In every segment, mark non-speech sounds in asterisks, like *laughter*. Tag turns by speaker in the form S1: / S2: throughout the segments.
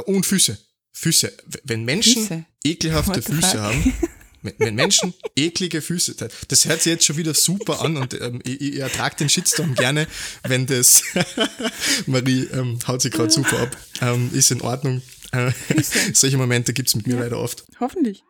S1: Und Füße. Füße. Wenn Menschen Füße. ekelhafte Füße haben, *laughs* wenn Menschen eklige Füße, das hört sich jetzt schon wieder super an und ähm, ich, ich ertrage den Shitstorm gerne, wenn das, *laughs* Marie ähm, haut sich gerade super ab, ähm, ist in Ordnung. Äh, solche Momente gibt es mit mir ja. leider oft.
S2: Hoffentlich.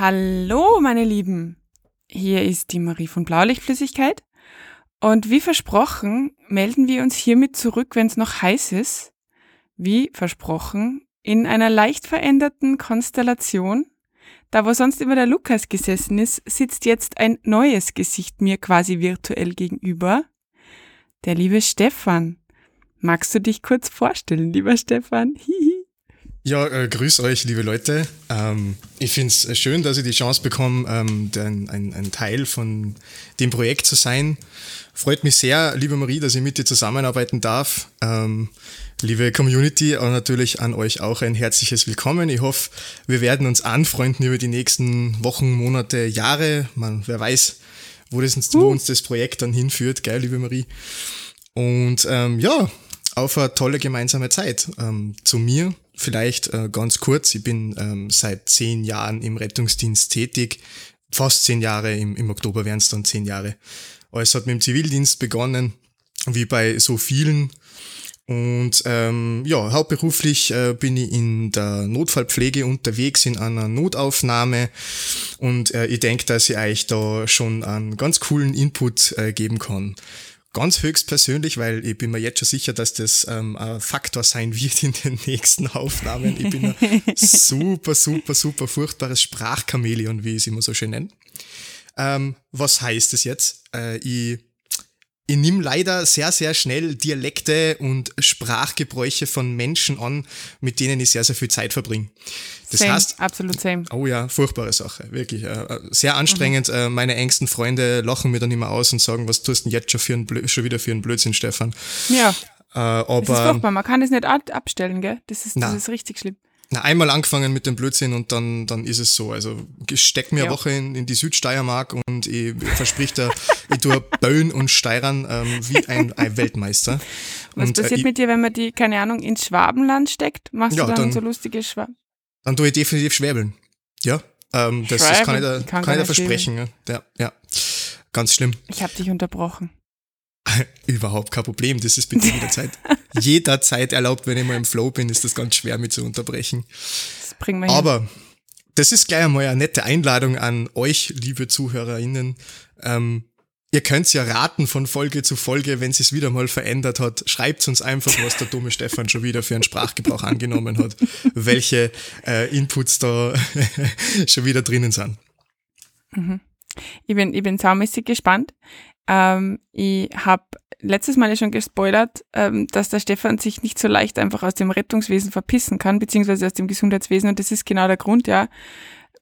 S2: Hallo, meine Lieben. Hier ist die Marie von Blaulichtflüssigkeit. Und wie versprochen, melden wir uns hiermit zurück, wenn es noch heiß ist. Wie versprochen, in einer leicht veränderten Konstellation. Da, wo sonst immer der Lukas gesessen ist, sitzt jetzt ein neues Gesicht mir quasi virtuell gegenüber. Der liebe Stefan. Magst du dich kurz vorstellen, lieber Stefan? Hihi.
S1: Ja, äh, grüß euch, liebe Leute. Ähm, ich finde es äh, schön, dass ich die Chance bekomme, ähm, ein, ein, ein, Teil von dem Projekt zu sein. Freut mich sehr, liebe Marie, dass ich mit dir zusammenarbeiten darf. Ähm, liebe Community, und natürlich an euch auch ein herzliches Willkommen. Ich hoffe, wir werden uns anfreunden über die nächsten Wochen, Monate, Jahre. Man, wer weiß, wo, das, wo uh. uns das Projekt dann hinführt, gell, liebe Marie. Und ähm, ja, auf eine tolle gemeinsame Zeit. Ähm, zu mir vielleicht äh, ganz kurz. Ich bin ähm, seit zehn Jahren im Rettungsdienst tätig. Fast zehn Jahre, im, im Oktober wären es dann zehn Jahre. Alles hat mit dem Zivildienst begonnen, wie bei so vielen. Und ähm, ja, hauptberuflich äh, bin ich in der Notfallpflege unterwegs in einer Notaufnahme und äh, ich denke, dass ich euch da schon einen ganz coolen Input äh, geben kann ganz höchstpersönlich, weil ich bin mir jetzt schon sicher, dass das ähm, ein Faktor sein wird in den nächsten Aufnahmen. Ich bin ein *laughs* super, super, super furchtbares Sprachchamäleon, wie ich es immer so schön nenne. Ähm, was heißt das jetzt? Äh, ich ich nehme leider sehr, sehr schnell Dialekte und Sprachgebräuche von Menschen an, mit denen ich sehr, sehr viel Zeit verbringe.
S2: Das same, heißt, absolut same.
S1: Oh ja, furchtbare Sache, wirklich. Äh, äh, sehr anstrengend. Mhm. Meine engsten Freunde lachen mir dann immer aus und sagen, was tust du denn jetzt schon, für ein schon wieder für einen Blödsinn, Stefan?
S2: Ja. Äh, aber, das ist furchtbar, man kann das nicht abstellen, gell? Das ist, das ist richtig schlimm.
S1: Na, einmal angefangen mit dem Blödsinn und dann, dann ist es so. Also ich steck mir ja. eine Woche in, in die Südsteiermark und ich versprich dir, ich tue Böen und Steirern ähm, wie ein, ein Weltmeister.
S2: Was
S1: und,
S2: äh, passiert äh, mit dir, wenn man die, keine Ahnung, ins Schwabenland steckt? Machst ja, du dann, dann so lustige Schwaben?
S1: Dann tue ich definitiv Schwäbeln. Ja, ähm, das, das, kann ich da, kann kann ich da versprechen. Ja, ja, ganz schlimm.
S2: Ich habe dich unterbrochen. *laughs*
S1: Überhaupt kein Problem, das ist bitte jederzeit, *laughs* jederzeit erlaubt, wenn ich mal im Flow bin, ist das ganz schwer mit zu unterbrechen. Das bringen wir Aber hin. das ist gleich einmal eine nette Einladung an euch, liebe ZuhörerInnen. Ähm, ihr könnt ja raten von Folge zu Folge, wenn es wieder mal verändert hat. Schreibt uns einfach, was der dumme Stefan schon wieder für einen Sprachgebrauch angenommen hat, welche äh, Inputs da *laughs* schon wieder drinnen sind.
S2: Mhm. Ich bin, ich bin saumäßig gespannt. Ähm, ich habe letztes Mal ja schon gespoilert, ähm, dass der Stefan sich nicht so leicht einfach aus dem Rettungswesen verpissen kann, beziehungsweise aus dem Gesundheitswesen. Und das ist genau der Grund, ja.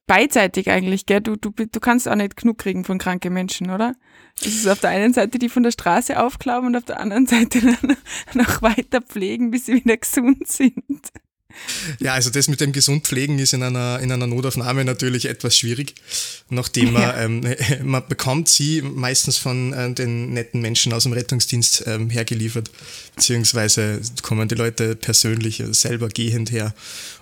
S2: Beidseitig eigentlich, gell? Du, du, du kannst auch nicht genug kriegen von kranken Menschen, oder? Es ist auf der einen Seite die von der Straße aufklauben und auf der anderen Seite dann *laughs* noch weiter pflegen, bis sie wieder gesund sind.
S1: Ja, also das mit dem Gesundpflegen ist in einer, in einer Notaufnahme natürlich etwas schwierig, nachdem man, ja. ähm, *laughs* man bekommt sie meistens von äh, den netten Menschen aus dem Rettungsdienst ähm, hergeliefert, beziehungsweise kommen die Leute persönlich selber gehend her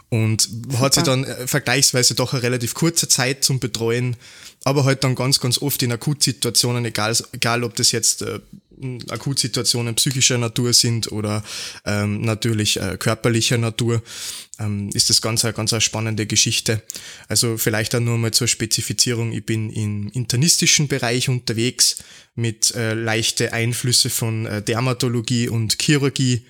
S1: und Super. hat sie dann äh, vergleichsweise doch eine relativ kurze Zeit zum Betreuen, aber halt dann ganz, ganz oft in Akutsituationen, egal, egal ob das jetzt äh, Akutsituationen psychischer Natur sind oder ähm, natürlich äh, körperlicher Natur, ähm, ist das ganz, ganz eine spannende Geschichte. Also vielleicht auch nur mal zur Spezifizierung. Ich bin im internistischen Bereich unterwegs mit äh, leichte Einflüsse von äh, Dermatologie und Chirurgie,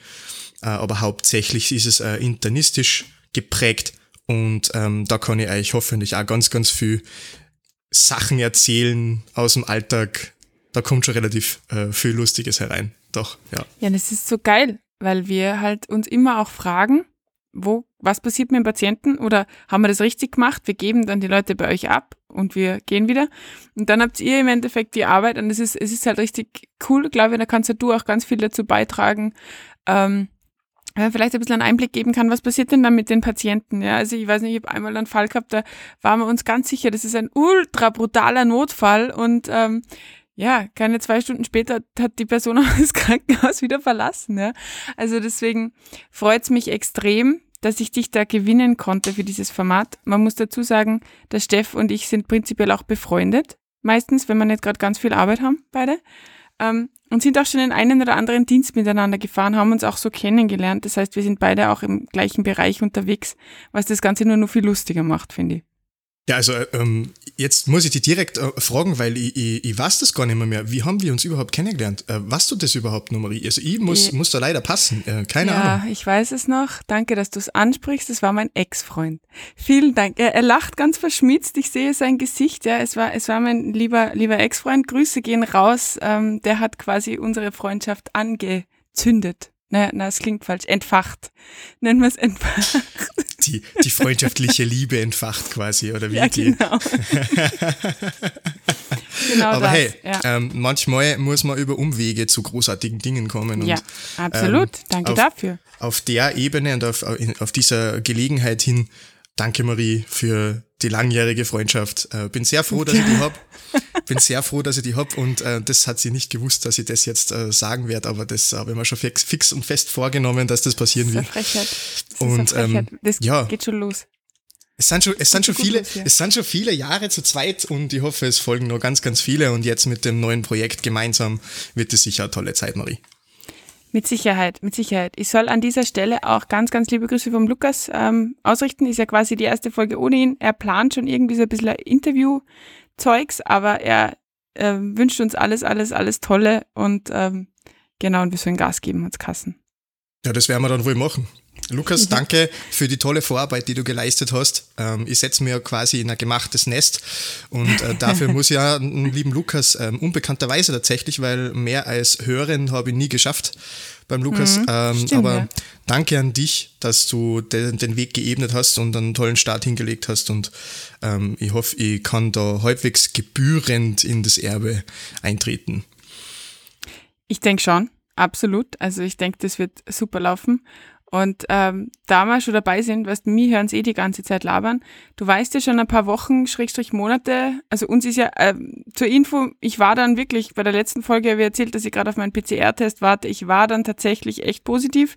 S1: äh, aber hauptsächlich ist es äh, internistisch geprägt und ähm, da kann ich euch hoffentlich auch ganz, ganz viel Sachen erzählen aus dem Alltag, da kommt schon relativ äh, viel Lustiges herein. Doch, ja.
S2: Ja, das ist so geil, weil wir halt uns immer auch fragen, wo, was passiert mit dem Patienten oder haben wir das richtig gemacht? Wir geben dann die Leute bei euch ab und wir gehen wieder. Und dann habt ihr im Endeffekt die Arbeit und es ist, es ist halt richtig cool, glaube ich, da kannst ja du auch ganz viel dazu beitragen, ähm, äh, vielleicht ein bisschen einen Einblick geben kann, was passiert denn dann mit den Patienten? Ja, also ich weiß nicht, ich habe einmal einen Fall gehabt, da waren wir uns ganz sicher, das ist ein ultra brutaler Notfall und ähm, ja, keine zwei Stunden später hat die Person auch *laughs* das Krankenhaus wieder verlassen. Ja. Also deswegen freut's mich extrem, dass ich dich da gewinnen konnte für dieses Format. Man muss dazu sagen, der Steff und ich sind prinzipiell auch befreundet. Meistens, wenn wir nicht gerade ganz viel Arbeit haben, beide. Ähm, und sind auch schon in einen oder anderen Dienst miteinander gefahren, haben uns auch so kennengelernt. Das heißt, wir sind beide auch im gleichen Bereich unterwegs, was das Ganze nur noch viel lustiger macht, finde ich.
S1: Ja, also ähm, jetzt muss ich dich direkt äh, fragen, weil ich, ich, ich weiß das gar nicht mehr, mehr. Wie haben wir uns überhaupt kennengelernt? Äh, weißt du das überhaupt Marie? Also ich muss, ich, muss da leider passen. Äh, keine ja, Ahnung.
S2: Ja, ich weiß es noch. Danke, dass du es ansprichst. Das war mein Ex-Freund. Vielen Dank. Er, er, lacht ganz verschmitzt. Ich sehe sein Gesicht. Ja, es war, es war mein lieber, lieber Ex-Freund. Grüße gehen raus. Ähm, der hat quasi unsere Freundschaft angezündet. Naja, na, es klingt falsch. Entfacht. Nennen wir es entfacht.
S1: Die, die freundschaftliche Liebe entfacht quasi, oder wie?
S2: Ja, genau. *laughs*
S1: genau Aber das, hey, ja. ähm, manchmal muss man über Umwege zu großartigen Dingen kommen.
S2: Ja,
S1: und,
S2: absolut. Ähm, Danke
S1: auf,
S2: dafür.
S1: Auf der Ebene und auf, auf dieser Gelegenheit hin, danke Marie für die langjährige Freundschaft. Äh, bin sehr froh, dass ich die hab. *laughs* Bin sehr froh, dass ich die hab und äh, das hat sie nicht gewusst, dass ich das jetzt äh, sagen werde, aber das habe ich mir schon fix, fix, und fest vorgenommen, dass das passieren
S2: das
S1: wird.
S2: Frechheit. Das und ähm, das ja, geht schon los.
S1: Es sind schon, es sind schon viele, los, ja. es sind schon viele Jahre zu zweit und ich hoffe, es folgen noch ganz, ganz viele und jetzt mit dem neuen Projekt gemeinsam wird es sicher eine tolle Zeit, Marie.
S2: Mit Sicherheit, mit Sicherheit. Ich soll an dieser Stelle auch ganz, ganz liebe Grüße vom Lukas ähm, ausrichten. Ist ja quasi die erste Folge ohne ihn. Er plant schon irgendwie so ein bisschen Interview-Zeugs, aber er äh, wünscht uns alles, alles, alles Tolle und ähm, genau, und wir sollen Gas geben uns Kassen.
S1: Ja, das werden wir dann wohl machen. Lukas, mhm. danke für die tolle Vorarbeit, die du geleistet hast. Ähm, ich setze mir quasi in ein gemachtes Nest und äh, *laughs* dafür muss ich ja lieben Lukas ähm, unbekannterweise tatsächlich, weil mehr als hören habe ich nie geschafft beim Lukas. Mhm, ähm, stimmt, aber ja. danke an dich, dass du den, den, Weg geebnet hast und einen tollen Start hingelegt hast und ähm, ich hoffe, ich kann da halbwegs gebührend in das Erbe eintreten.
S2: Ich denke schon, absolut. Also ich denke, das wird super laufen. Und ähm, da wir schon dabei sind, weißt du, mir hören sie eh die ganze Zeit labern. Du weißt ja schon ein paar Wochen, Schrägstrich Monate, also uns ist ja, ähm, zur Info, ich war dann wirklich, bei der letzten Folge habe ich erzählt, dass ich gerade auf meinen PCR-Test warte. Ich war dann tatsächlich echt positiv.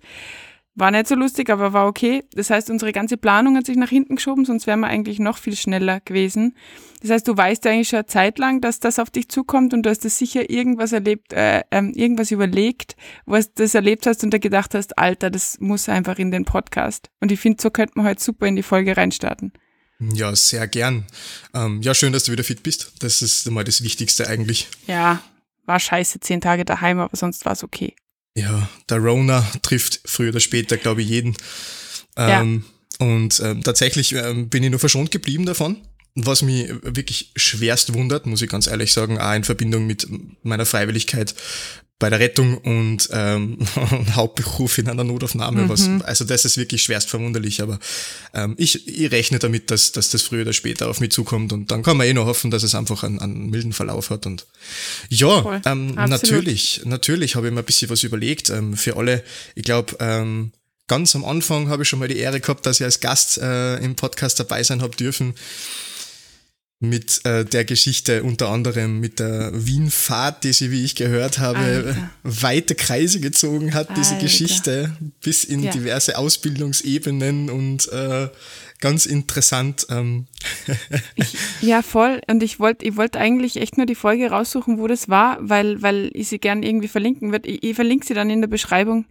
S2: War nicht so lustig, aber war okay. Das heißt, unsere ganze Planung hat sich nach hinten geschoben, sonst wären wir eigentlich noch viel schneller gewesen. Das heißt, du weißt eigentlich schon eine Zeit lang, dass das auf dich zukommt und du hast das sicher irgendwas erlebt, äh, ähm, irgendwas überlegt, wo du das erlebt hast und da gedacht hast, Alter, das muss einfach in den Podcast. Und ich finde, so könnte man heute super in die Folge reinstarten.
S1: Ja, sehr gern. Ähm, ja, schön, dass du wieder fit bist. Das ist mal das Wichtigste eigentlich.
S2: Ja, war scheiße, zehn Tage daheim, aber sonst war es okay.
S1: Ja, der Rona trifft früher oder später, glaube ich, jeden. Ähm, ja. Und ähm, tatsächlich ähm, bin ich nur verschont geblieben davon. Was mich wirklich schwerst wundert, muss ich ganz ehrlich sagen, auch in Verbindung mit meiner Freiwilligkeit bei der Rettung und ähm, *laughs* Hauptberuf in einer Notaufnahme. Mhm. Was, also das ist wirklich schwerst verwunderlich, aber ähm, ich, ich rechne damit, dass, dass das früher oder später auf mich zukommt und dann kann man eh nur hoffen, dass es einfach einen, einen milden Verlauf hat. Und ja, ähm, natürlich, natürlich habe ich mir ein bisschen was überlegt ähm, für alle. Ich glaube, ähm, ganz am Anfang habe ich schon mal die Ehre gehabt, dass ich als Gast äh, im Podcast dabei sein habe dürfen mit äh, der Geschichte unter anderem mit der Wien-Fahrt, die sie, wie ich gehört habe, Alter. weite Kreise gezogen hat, diese Alter. Geschichte, bis in ja. diverse Ausbildungsebenen und äh, ganz interessant. Ähm. *laughs*
S2: ich, ja, voll. Und ich wollte ich wollte eigentlich echt nur die Folge raussuchen, wo das war, weil, weil ich sie gern irgendwie verlinken würde. Ich, ich verlinke sie dann in der Beschreibung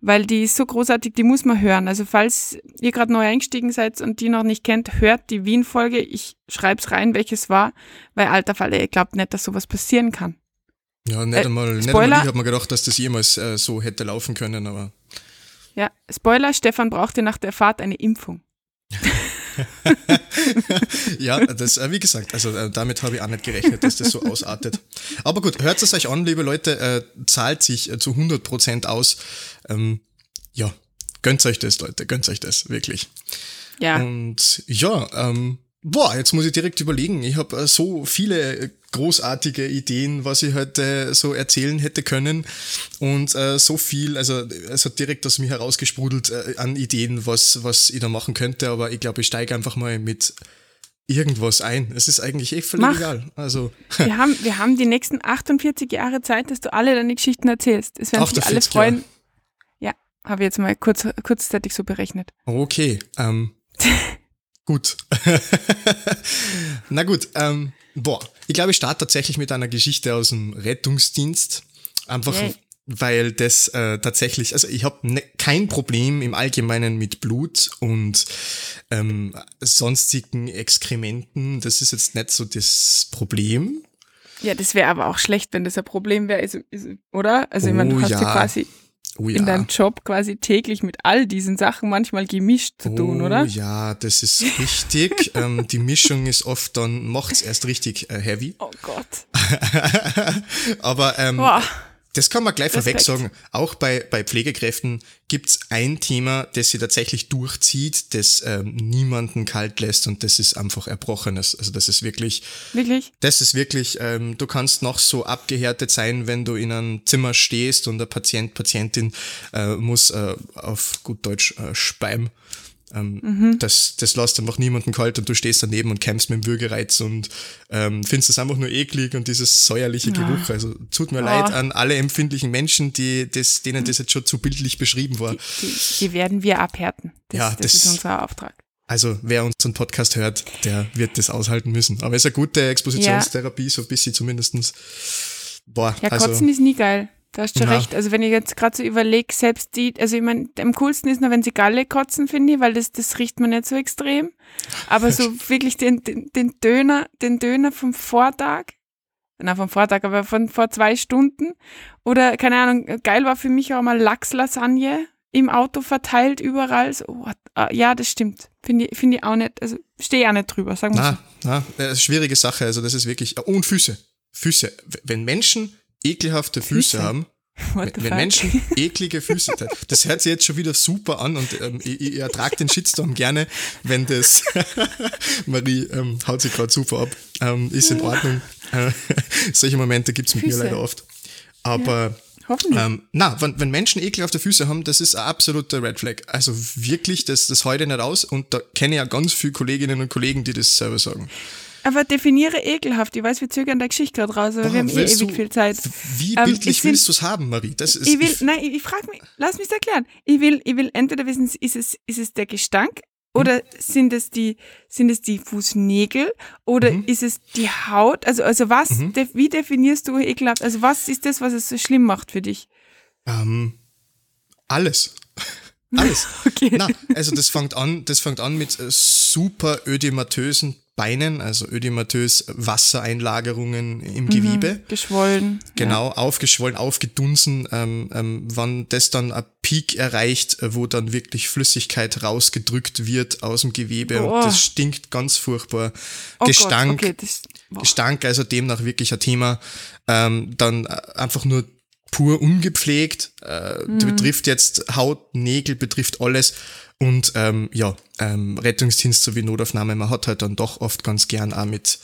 S2: weil die ist so großartig, die muss man hören. Also falls ihr gerade neu eingestiegen seid und die noch nicht kennt, hört die Wien-Folge. Ich schreib's rein, welches war, weil alter Falle, ich glaube nicht, dass sowas passieren kann.
S1: Ja, nicht äh, einmal, nicht einmal ich habe mir gedacht, dass das jemals äh, so hätte laufen können, aber.
S2: Ja, Spoiler, Stefan brauchte nach der Fahrt eine Impfung. *laughs*
S1: ja, das, äh, wie gesagt, also äh, damit habe ich auch nicht gerechnet, dass das so ausartet. Aber gut, hört es euch an, liebe Leute, äh, zahlt sich äh, zu 100% aus. Ähm, ja, gönnt euch das, Leute, gönnt euch das, wirklich.
S2: Ja.
S1: Und ja, ähm, Boah, jetzt muss ich direkt überlegen. Ich habe äh, so viele großartige Ideen, was ich heute so erzählen hätte können und äh, so viel, also es hat direkt aus mir herausgesprudelt äh, an Ideen, was, was ich da machen könnte, aber ich glaube, ich steige einfach mal mit irgendwas ein. Es ist eigentlich eh völlig
S2: Mach.
S1: egal. Also *laughs*
S2: Wir haben, wir haben die nächsten 48 Jahre Zeit, dass du alle deine Geschichten erzählst. Es werden sich alle
S1: 48
S2: freuen. Ja, habe ich jetzt mal kurz, kurzzeitig so berechnet.
S1: okay, ähm, *laughs* gut. *laughs* Na gut, ähm, boah, ich glaube, ich starte tatsächlich mit einer Geschichte aus dem Rettungsdienst. Einfach
S2: Yay.
S1: weil das äh, tatsächlich, also ich habe ne, kein Problem im Allgemeinen mit Blut und ähm, sonstigen Exkrementen. Das ist jetzt nicht so das Problem.
S2: Ja, das wäre aber auch schlecht, wenn das ein Problem wäre, oder? Also ich meine, du
S1: Oh
S2: hast ja. quasi
S1: Oh
S2: in deinem Job quasi täglich mit all diesen Sachen manchmal gemischt zu tun,
S1: oh,
S2: oder?
S1: ja, das ist richtig. *laughs* ähm, die Mischung ist oft dann, macht's erst richtig äh, heavy.
S2: Oh Gott. *laughs*
S1: Aber ähm. Das kann man gleich vorweg sagen. Auch bei, bei Pflegekräften gibt's ein Thema, das sie tatsächlich durchzieht, das ähm, niemanden kalt lässt und das ist einfach Erbrochenes. Also das ist wirklich,
S2: Wirklich?
S1: das ist wirklich, ähm, du kannst noch so abgehärtet sein, wenn du in einem Zimmer stehst und der Patient, Patientin äh, muss äh, auf gut Deutsch äh, speim. Ähm,
S2: Mhm.
S1: das, das lässt einfach niemanden kalt und du stehst daneben und kämpfst mit dem Würgereiz und ähm, findest es einfach nur eklig und dieses säuerliche Geruch. Also tut mir
S2: Oh.
S1: leid an alle empfindlichen Menschen, die das, denen das jetzt schon zu bildlich beschrieben war.
S2: Die, die werden wir abhärten. Das,
S1: Ja,
S2: das,
S1: das-
S2: ist unser Auftrag.
S1: Also wer unseren Podcast hört, der wird das aushalten müssen. Aber es ist eine gute Expositionstherapie, so ein bisschen zumindestens. Boah,
S2: Ja,
S1: also
S2: Kotzen ist nie geil. Da hast du
S1: Na.
S2: recht. Also wenn ich jetzt gerade so überlege, selbst die, also ich meine, am coolsten ist nur, wenn sie Galle kotzen, finde ich, weil das, das riecht man nicht so extrem. Aber so *laughs* wirklich den, den, den Döner, den Döner vom Vortag, na vom Vortag, aber von vor zwei Stunden. Oder, keine Ahnung, geil war für mich auch mal Lachslasagne im Auto verteilt überall. So, what? Ah, ja, das stimmt. Finde ich, finde ich auch nicht, also stehe ich auch nicht drüber, sagen wir so.
S1: na, na, äh, schwierige Sache. Also das ist wirklich, und Füße. Füße. Wenn Menschen ekelhafte Füße,
S2: Füße?
S1: haben, *laughs*
S2: What
S1: wenn
S2: fuck?
S1: Menschen *laughs* eklige Füße, das hört sich jetzt schon wieder super an und ähm, ich, ich ertrage den Shitstorm gerne, wenn das, *laughs* Marie ähm, haut sich gerade super ab, ähm, ist in Ordnung. Äh, solche Momente gibt's mit mir
S2: Füße.
S1: leider oft. Aber
S2: Hoffentlich.
S1: ähm, na, wenn, wenn Menschen ekelhafte Füße haben, das ist ein absoluter Red Flag. Also wirklich, das, das heute nicht aus und da kenne ich ja ganz viele Kolleginnen und Kollegen, die das selber sagen.
S2: Aber definiere ekelhaft. Ich weiß, wir zögern der Geschichte gerade raus, aber
S1: Boah,
S2: wir haben eh ewig viel Zeit.
S1: Wie
S2: Ähm,
S1: bildlich
S2: ich find-
S1: willst du es haben, Marie? Das ist,
S2: Ich will, nein, ich, ich frage mich, lass mich erklären. Ich will, ich will entweder wissen, ist es, ist es der Gestank oder sind es die, sind es die Fußnägel oder
S1: Mhm.
S2: ist es die Haut? Also, also was, def, wie definierst du ekelhaft? Also was ist das, was es so schlimm macht für dich?
S1: Ähm, alles. *laughs* Alles.
S2: Okay.
S1: Na, also das fängt an, das fängt an mit äh, super ödematösen Beinen, also ödematös Wassereinlagerungen im Gewebe.
S2: Geschwollen.
S1: Genau, aufgeschwollen, aufgedunsen, ähm, ähm, wann das dann ein Peak erreicht, äh, wo dann wirklich Flüssigkeit rausgedrückt wird aus dem Gewebe
S2: Boah.
S1: und das stinkt ganz furchtbar.
S2: Oh
S1: Gestank,
S2: Gott, okay, das.
S1: Gestank, also demnach wirklich ein Thema. Ähm, dann äh, einfach nur pur ungepflegt, äh,
S2: Mhm.
S1: betrifft jetzt Haut, Nägel, betrifft alles. Und ähm, ja, ähm, Rettungsdienst sowie Notaufnahme, man hat halt dann doch oft ganz gern auch mit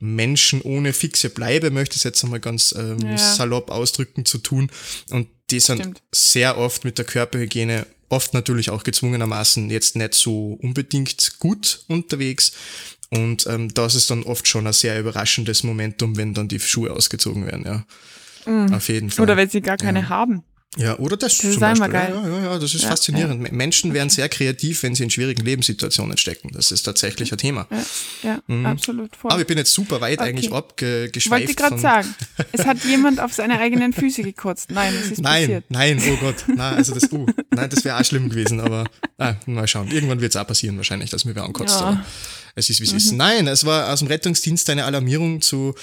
S1: Menschen ohne fixe Bleibe, möchte ich es jetzt einmal ganz ähm,
S2: Ja.
S1: salopp ausdrücken, zu tun. Und die sind
S2: Stimmt.
S1: sehr oft mit der Körperhygiene, oft natürlich auch gezwungenermaßen jetzt nicht so unbedingt gut unterwegs. Und ähm, das ist dann oft schon ein sehr überraschendes Momentum, wenn dann die Schuhe ausgezogen werden, ja. Auf jeden Fall.
S2: Mhm. Oder wenn sie gar keine haben.
S1: Ja, oder das,
S2: Das ist
S1: zum Beispiel.
S2: geil.
S1: Ja, ja, ja, das ist
S2: Ja,
S1: faszinierend. Menschen werden sehr kreativ, wenn sie in schwierigen Lebenssituationen stecken. Das ist tatsächlich ein Thema.
S2: Ja, ja absolut. Voll.
S1: Mhm. Aber ich bin jetzt super weit
S2: Okay.
S1: eigentlich abgeschweift.
S2: Wollte ich gerade sagen. Es hat *laughs* jemand auf seine eigenen Füße gekotzt. Nein, es ist
S1: Nein,
S2: passiert.
S1: nein, oh Gott. Nein, also das, uh, nein, das wäre auch schlimm gewesen, aber ah, mal schauen. Irgendwann wird es auch passieren, wahrscheinlich, dass mir wer ankotzt.
S2: Ja.
S1: Es ist, wie es ist. Nein, es war aus dem Rettungsdienst eine Alarmierung zu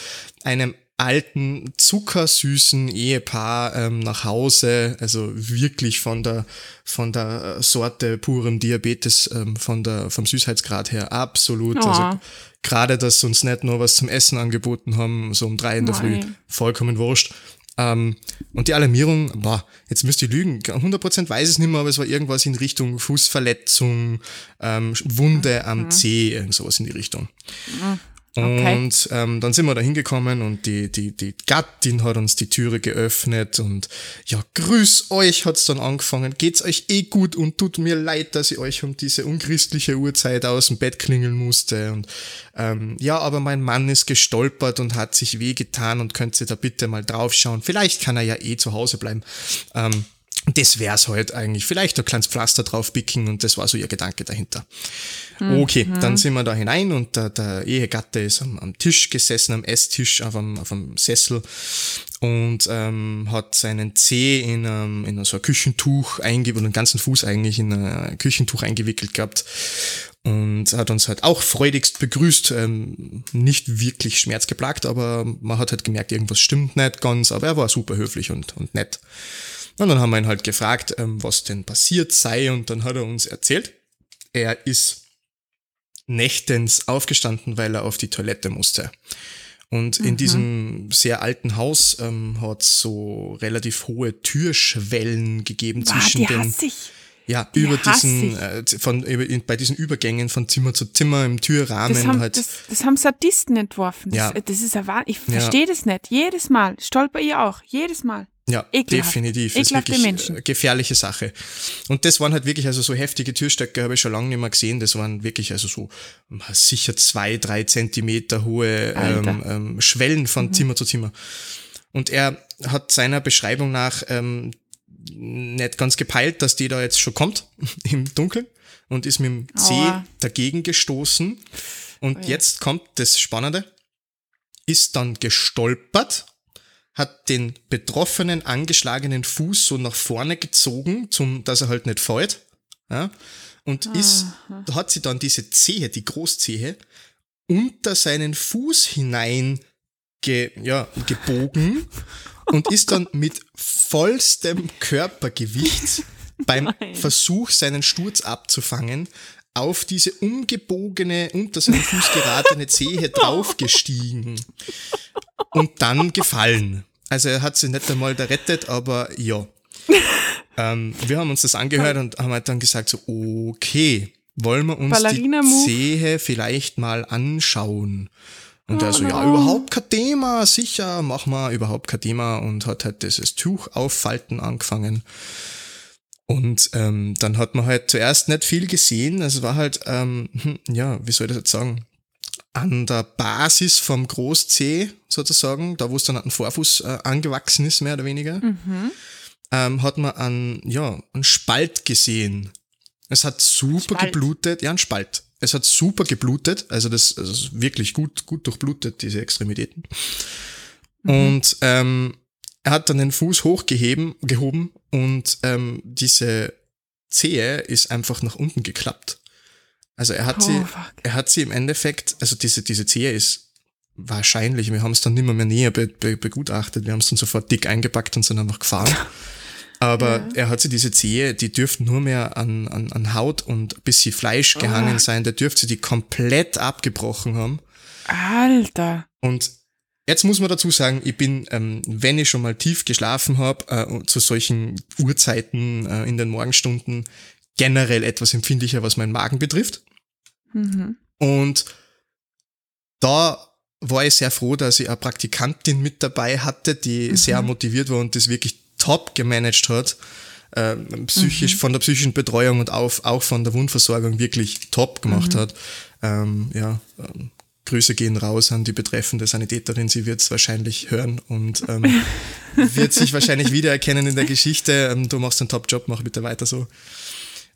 S1: einem alten, zuckersüßen Ehepaar ähm, nach Hause, also wirklich von der, von der Sorte purem Diabetes, ähm, von der, vom Süßheitsgrad her absolut.
S2: Oh.
S1: Also gerade, dass sie uns nicht nur was zum Essen angeboten haben, so um drei in der Früh,
S2: Nein.
S1: vollkommen wurscht. Ähm, und die Alarmierung, boah, jetzt müsst ihr lügen, 100% weiß es nicht mehr, aber es war irgendwas in Richtung Fußverletzung, ähm, Wunde am mhm. Zeh, irgend sowas in die Richtung. Mhm. Okay. Und ähm, dann sind wir da hingekommen und die, die, die Gattin hat uns die Türe geöffnet und ja, grüß euch hat's dann angefangen. Geht's euch eh gut und tut mir leid, dass ich euch um diese unchristliche Uhrzeit aus dem Bett klingeln musste. Und ähm, ja, aber mein Mann ist gestolpert und hat sich wehgetan und könnt ihr da bitte mal draufschauen. Vielleicht kann er ja eh zu Hause bleiben. Ähm, das wär's halt eigentlich. Vielleicht ein kleines Pflaster drauf picken und das war so ihr Gedanke dahinter. Okay, mhm. dann sind wir da hinein und der, der Ehegatte ist am, am, Tisch gesessen, am Esstisch, auf einem, auf einem Sessel und ähm, hat seinen Zeh in, ähm, in so ein Küchentuch eingewickelt, den ganzen Fuß eigentlich in ein Küchentuch eingewickelt gehabt und hat uns halt auch freudigst begrüßt, ähm, nicht wirklich schmerzgeplagt, aber man hat halt gemerkt, irgendwas stimmt nicht ganz, aber er war super höflich und, und nett. Und dann haben wir ihn halt gefragt, ähm, was denn passiert sei und dann hat er uns erzählt, er ist nächtens aufgestanden, weil er auf die Toilette musste. Und in mhm. diesem sehr alten Haus ähm, hat so relativ hohe Türschwellen gegeben
S2: Boah,
S1: zwischen
S2: die
S1: den.
S2: Ich.
S1: Ja, die über diesen, äh, von, über, bei diesen Übergängen von Zimmer zu Zimmer im Türrahmen
S2: das haben,
S1: halt.
S2: Das, das haben Sadisten entworfen. Das, ja. das ist ja Ich verstehe ja. das nicht. Jedes Mal. Stolper ihr auch. Jedes Mal.
S1: Ja, Ekelhaft. definitiv. Das ist wirklich Menschen. eine gefährliche Sache. Und das waren halt wirklich, also so heftige Türstöcke habe ich schon lange nicht mehr gesehen. Das waren wirklich also so sicher zwei, drei Zentimeter hohe ähm, ähm, Schwellen von mhm. Zimmer zu Zimmer. Und er hat seiner Beschreibung nach ähm, nicht ganz gepeilt, dass die da jetzt schon kommt *laughs* im Dunkeln und ist mit dem C dagegen gestoßen. Und oh ja. jetzt kommt das Spannende, ist dann gestolpert hat den betroffenen, angeschlagenen Fuß so nach vorne gezogen, zum, dass er halt nicht fällt. Ja, und Aha. ist, hat sie dann diese Zehe, die Großzehe, unter seinen Fuß hinein ge, ja, gebogen *laughs* und ist dann mit vollstem Körpergewicht *laughs* beim Nein. Versuch, seinen Sturz abzufangen, auf diese umgebogene, unter seinen Fuß geratene Zehe *laughs* draufgestiegen und dann gefallen. Also er hat sich nicht einmal gerettet, aber ja. *laughs* ähm, wir haben uns das angehört und haben halt dann gesagt so, okay, wollen wir uns die Zehe vielleicht mal anschauen? Und oh, er so, ja, überhaupt kein Thema, sicher, mach mal, überhaupt kein Thema und hat halt dieses Tuch auffalten angefangen. Und ähm, dann hat man halt zuerst nicht viel gesehen. Es war halt, ähm, hm, ja, wie soll ich das jetzt sagen? An der Basis vom Groß-C sozusagen, da wo es dann an den Vorfuß äh, angewachsen ist, mehr oder weniger, mhm. ähm, hat man einen, ja, einen Spalt gesehen. Es hat super Spalt. geblutet, ja, ein Spalt. Es hat super geblutet, also das also wirklich gut, gut durchblutet, diese Extremitäten. Mhm. Und ähm, er hat dann den Fuß hochgeheben, gehoben und ähm, diese Zehe ist einfach nach unten geklappt. Also er hat oh, sie, fuck. er hat sie im Endeffekt, also diese, diese Zehe ist wahrscheinlich, wir haben es dann nicht mehr, mehr näher be, be, begutachtet, wir haben es dann sofort dick eingepackt und sind einfach gefahren. *laughs* Aber ja. er hat sie diese Zehe, die dürften nur mehr an, an, an Haut und ein bisschen Fleisch gehangen oh. sein, der dürfte sie die komplett abgebrochen haben.
S2: Alter.
S1: Und Jetzt muss man dazu sagen, ich bin, ähm, wenn ich schon mal tief geschlafen habe, äh, zu solchen Uhrzeiten äh, in den Morgenstunden generell etwas empfindlicher, was meinen Magen betrifft. Mhm. Und da war ich sehr froh, dass ich eine Praktikantin mit dabei hatte, die mhm. sehr motiviert war und das wirklich top gemanagt hat. Äh, psychisch, mhm. von der psychischen Betreuung und auf, auch von der Wundversorgung wirklich top gemacht mhm. hat. Ähm, ja, ähm, Grüße gehen raus an die betreffende Sanitäterin. Sie wird es wahrscheinlich hören und ähm, *laughs* wird sich wahrscheinlich wiedererkennen in der Geschichte. Ähm, du machst einen Top-Job, mach bitte weiter so.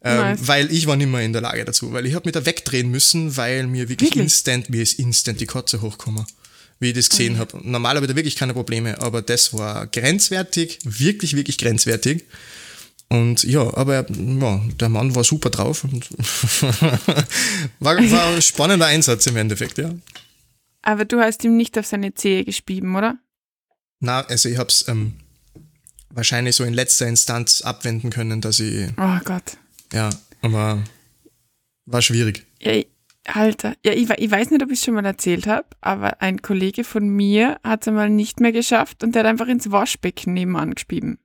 S1: Ähm. Weil ich war nicht mehr in der Lage dazu, weil ich habe mich da wegdrehen müssen, weil mir wirklich, wirklich? instant, mir ist instant die Kotze hochgekommen, wie ich das gesehen okay. habe. Normal habe ich da wirklich keine Probleme, aber das war grenzwertig, wirklich, wirklich grenzwertig. Und ja, aber ja, der Mann war super drauf und *laughs* war, war ein spannender Einsatz im Endeffekt, ja.
S2: Aber du hast ihm nicht auf seine Zehe gespieben, oder?
S1: Na, also ich hab's ähm, wahrscheinlich so in letzter Instanz abwenden können, dass ich.
S2: Oh Gott.
S1: Ja, aber war schwierig.
S2: Ja, Alter, ja, ich, ich weiß nicht, ob ich es schon mal erzählt habe, aber ein Kollege von mir hat es einmal nicht mehr geschafft und der hat einfach ins Waschbecken nebenan gespieben.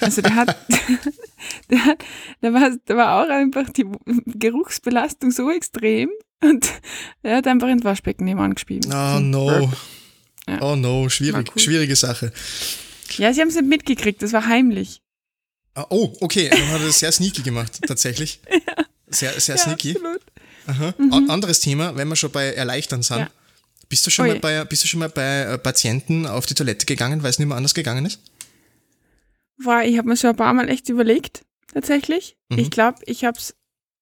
S2: Also der hat, *laughs* der hat, da war, da war auch einfach die Geruchsbelastung so extrem und er hat einfach ins Waschbecken nebenan gespielt.
S1: Oh no. Ja. Oh no, schwierig, cool. schwierige Sache.
S2: Ja, sie haben es nicht mitgekriegt, das war heimlich.
S1: Ah, oh, okay, dann hat er das sehr sneaky gemacht, tatsächlich. *laughs* ja. Sehr, sehr ja, sneaky. Mhm. Anderes Thema, wenn wir schon bei Erleichtern sind. Ja. Bist du schon, mal bei, bist du schon mal bei äh, Patienten auf die Toilette gegangen, weil es nicht mehr anders gegangen ist?
S2: War, ich habe mir schon ein paar Mal echt überlegt, tatsächlich. Mhm. Ich glaube, ich habe es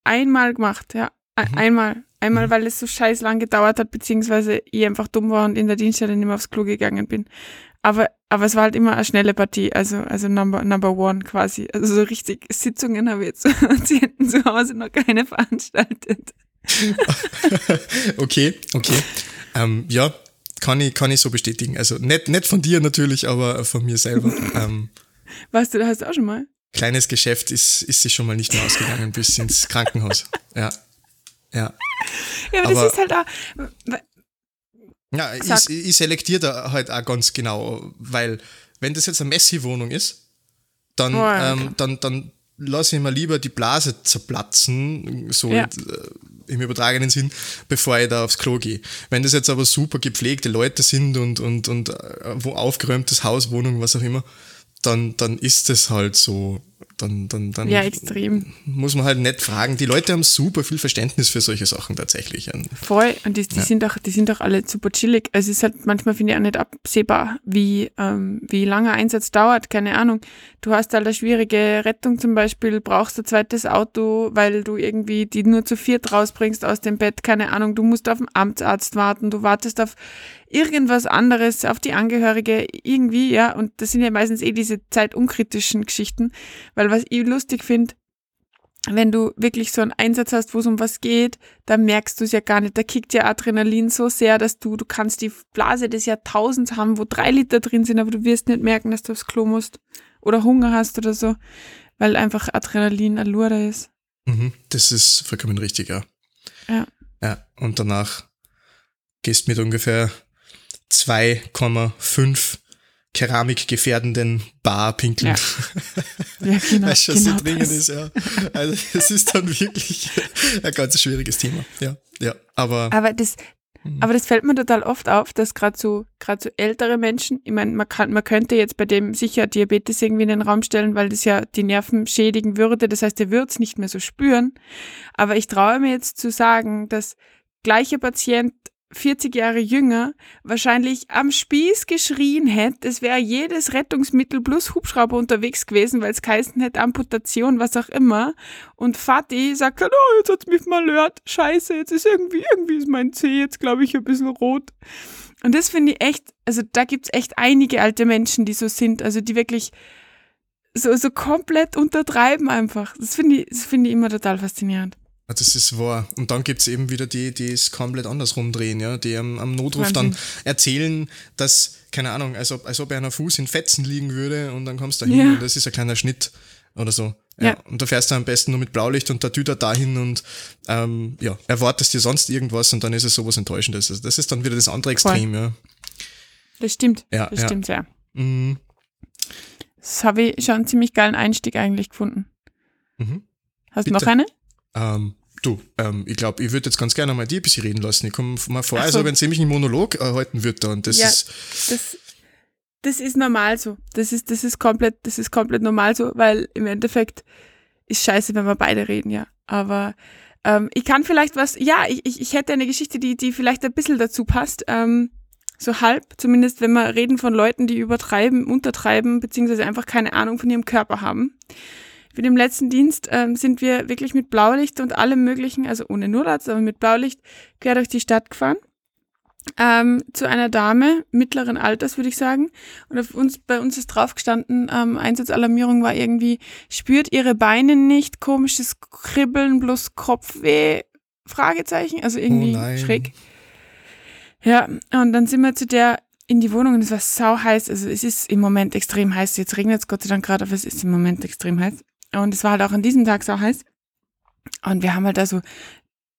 S2: einmal gemacht, ja. Mhm. Einmal. Einmal, mhm. weil es so scheiß lang gedauert hat, beziehungsweise ich einfach dumm war und in der Dienststelle nicht mehr aufs Klo gegangen bin. Aber, aber es war halt immer eine schnelle Partie, also, also number, number one quasi. Also so richtig Sitzungen habe ich jetzt *laughs* Patienten zu Hause noch keine veranstaltet. *laughs*
S1: okay, okay. Ähm, ja, kann ich, kann ich so bestätigen. Also nicht, nicht von dir natürlich, aber von mir selber. *laughs* Ähm,
S2: Warst du, da hast du auch schon mal?
S1: Kleines Geschäft ist, ist sich schon mal nicht mehr ausgegangen bis ins Krankenhaus. Ja. Ja.
S2: Ja, aber, aber das ist halt auch.
S1: Ja, ich, ich selektiere da halt auch ganz genau, weil wenn das jetzt eine Messi-Wohnung ist, dann, oh, ja, ähm, dann, dann lasse ich mir lieber die Blase zerplatzen, so ja. Äh, im übertragenen Sinn, bevor ich da aufs Klo gehe. Wenn das jetzt aber super gepflegte Leute sind und, und, und äh, wo aufgeräumtes Haus, Wohnung, was auch immer, dann, dann ist es halt so dann, dann, dann
S2: ja, extrem.
S1: muss man halt nicht fragen. Die Leute haben super viel Verständnis für solche Sachen tatsächlich.
S2: Voll, und die, die ja. sind auch, die sind auch alle super chillig. Also es ist halt manchmal, finde ich, auch nicht absehbar, wie, ähm, wie lange Einsatz dauert, keine Ahnung. Du hast halt eine schwierige Rettung zum Beispiel, brauchst ein zweites Auto, weil du irgendwie die nur zu viert rausbringst aus dem Bett, keine Ahnung, du musst auf den Amtsarzt warten, du wartest auf irgendwas anderes, auf die Angehörige, irgendwie, ja, und das sind ja meistens eh diese zeitunkritischen Geschichten, weil was ich lustig finde, wenn du wirklich so einen Einsatz hast, wo es um was geht, dann merkst du es ja gar nicht. Da kickt ja Adrenalin so sehr, dass du, du kannst die Blase des Jahrtausends haben, wo drei Liter drin sind, aber du wirst nicht merken, dass du aufs Klo musst oder Hunger hast oder so, weil einfach Adrenalin Allure ist.
S1: Mhm, das ist vollkommen richtig, ja. Ja. Ja, und danach gehst mit ungefähr 2,5 keramikgefährdenden Bar pinkeln.
S2: Ja, *laughs* ja genau. Weil es schon genau
S1: so dringend das. ist, ja. Also es ist dann wirklich *laughs* ein ganz schwieriges Thema. Ja, ja. Aber,
S2: aber das, mhm. aber das fällt mir total oft auf, dass gerade so, gerade so ältere Menschen, ich meine, man kann, man könnte jetzt bei dem sicher Diabetes irgendwie in den Raum stellen, weil das ja die Nerven schädigen würde. Das heißt, er wird es nicht mehr so spüren. Aber ich traue mir jetzt zu sagen, dass gleicher Patient 40 Jahre jünger wahrscheinlich am Spieß geschrien hätte, es wäre jedes Rettungsmittel plus Hubschrauber unterwegs gewesen, weil es geheißen hätte, Amputation, was auch immer. Und Fatih sagt, oh, jetzt hat's mich mal lört. Scheiße, jetzt ist irgendwie, irgendwie ist mein Zeh jetzt, glaube ich, ein bisschen rot. Und das finde ich echt, also da gibt's echt einige alte Menschen, die so sind, also die wirklich so, so komplett untertreiben einfach. Das finde ich, das finde ich immer total faszinierend.
S1: Das ist wahr. Und dann gibt es eben wieder die, die es komplett andersrum drehen, ja, die am, am Notruf Wahnsinn. dann erzählen, dass, keine Ahnung, als ob, als ob einer Fuß in Fetzen liegen würde und dann kommst du da hin ja. und das ist ein kleiner Schnitt oder so. Ja. ja. Und da fährst du am besten nur mit Blaulicht und der Tüter dahin und ähm, ja, erwartest dir sonst irgendwas und dann ist es sowas Enttäuschendes. Also das ist dann wieder das andere Extrem, Voll. ja.
S2: Das stimmt. Ja, das ja. stimmt, ja. Mhm. Das habe ich schon einen ziemlich geilen Einstieg eigentlich gefunden. Mhm. Hast du noch eine?
S1: Ähm, Du, ähm, ich glaube, ich würde jetzt ganz gerne mal dir ein bisschen reden lassen. Ich komme mal vor, so. als ob ich einen ziemlichen Monolog äh, halten würde. Und das ja, ist.
S2: Das, das ist normal so. Das ist, das ist komplett, das ist komplett normal so, weil im Endeffekt ist scheiße, wenn wir beide reden, ja. Aber ähm, ich kann vielleicht was, ja, ich, ich, ich hätte eine Geschichte, die, die vielleicht ein bisschen dazu passt. Ähm, so halb, zumindest wenn wir reden von Leuten, die übertreiben, untertreiben, beziehungsweise einfach keine Ahnung von ihrem Körper haben. Für den letzten Dienst ähm, sind wir wirklich mit Blaulicht und allem möglichen, also ohne Nurlatz, aber mit Blaulicht quer durch die Stadt gefahren. Ähm, zu einer Dame mittleren Alters, würde ich sagen. Und auf uns, bei uns ist draufgestanden, ähm, Einsatzalarmierung war irgendwie, spürt ihre Beine nicht, komisches Kribbeln, bloß Kopfweh, Fragezeichen, also irgendwie oh schräg. Ja, und dann sind wir zu der in die Wohnung und es war sau heiß. Also es ist im Moment extrem heiß. Jetzt regnet es Gott sei Dank gerade, aber es ist im Moment extrem heiß. Und es war halt auch an diesem Tag so heiß. Und wir haben halt also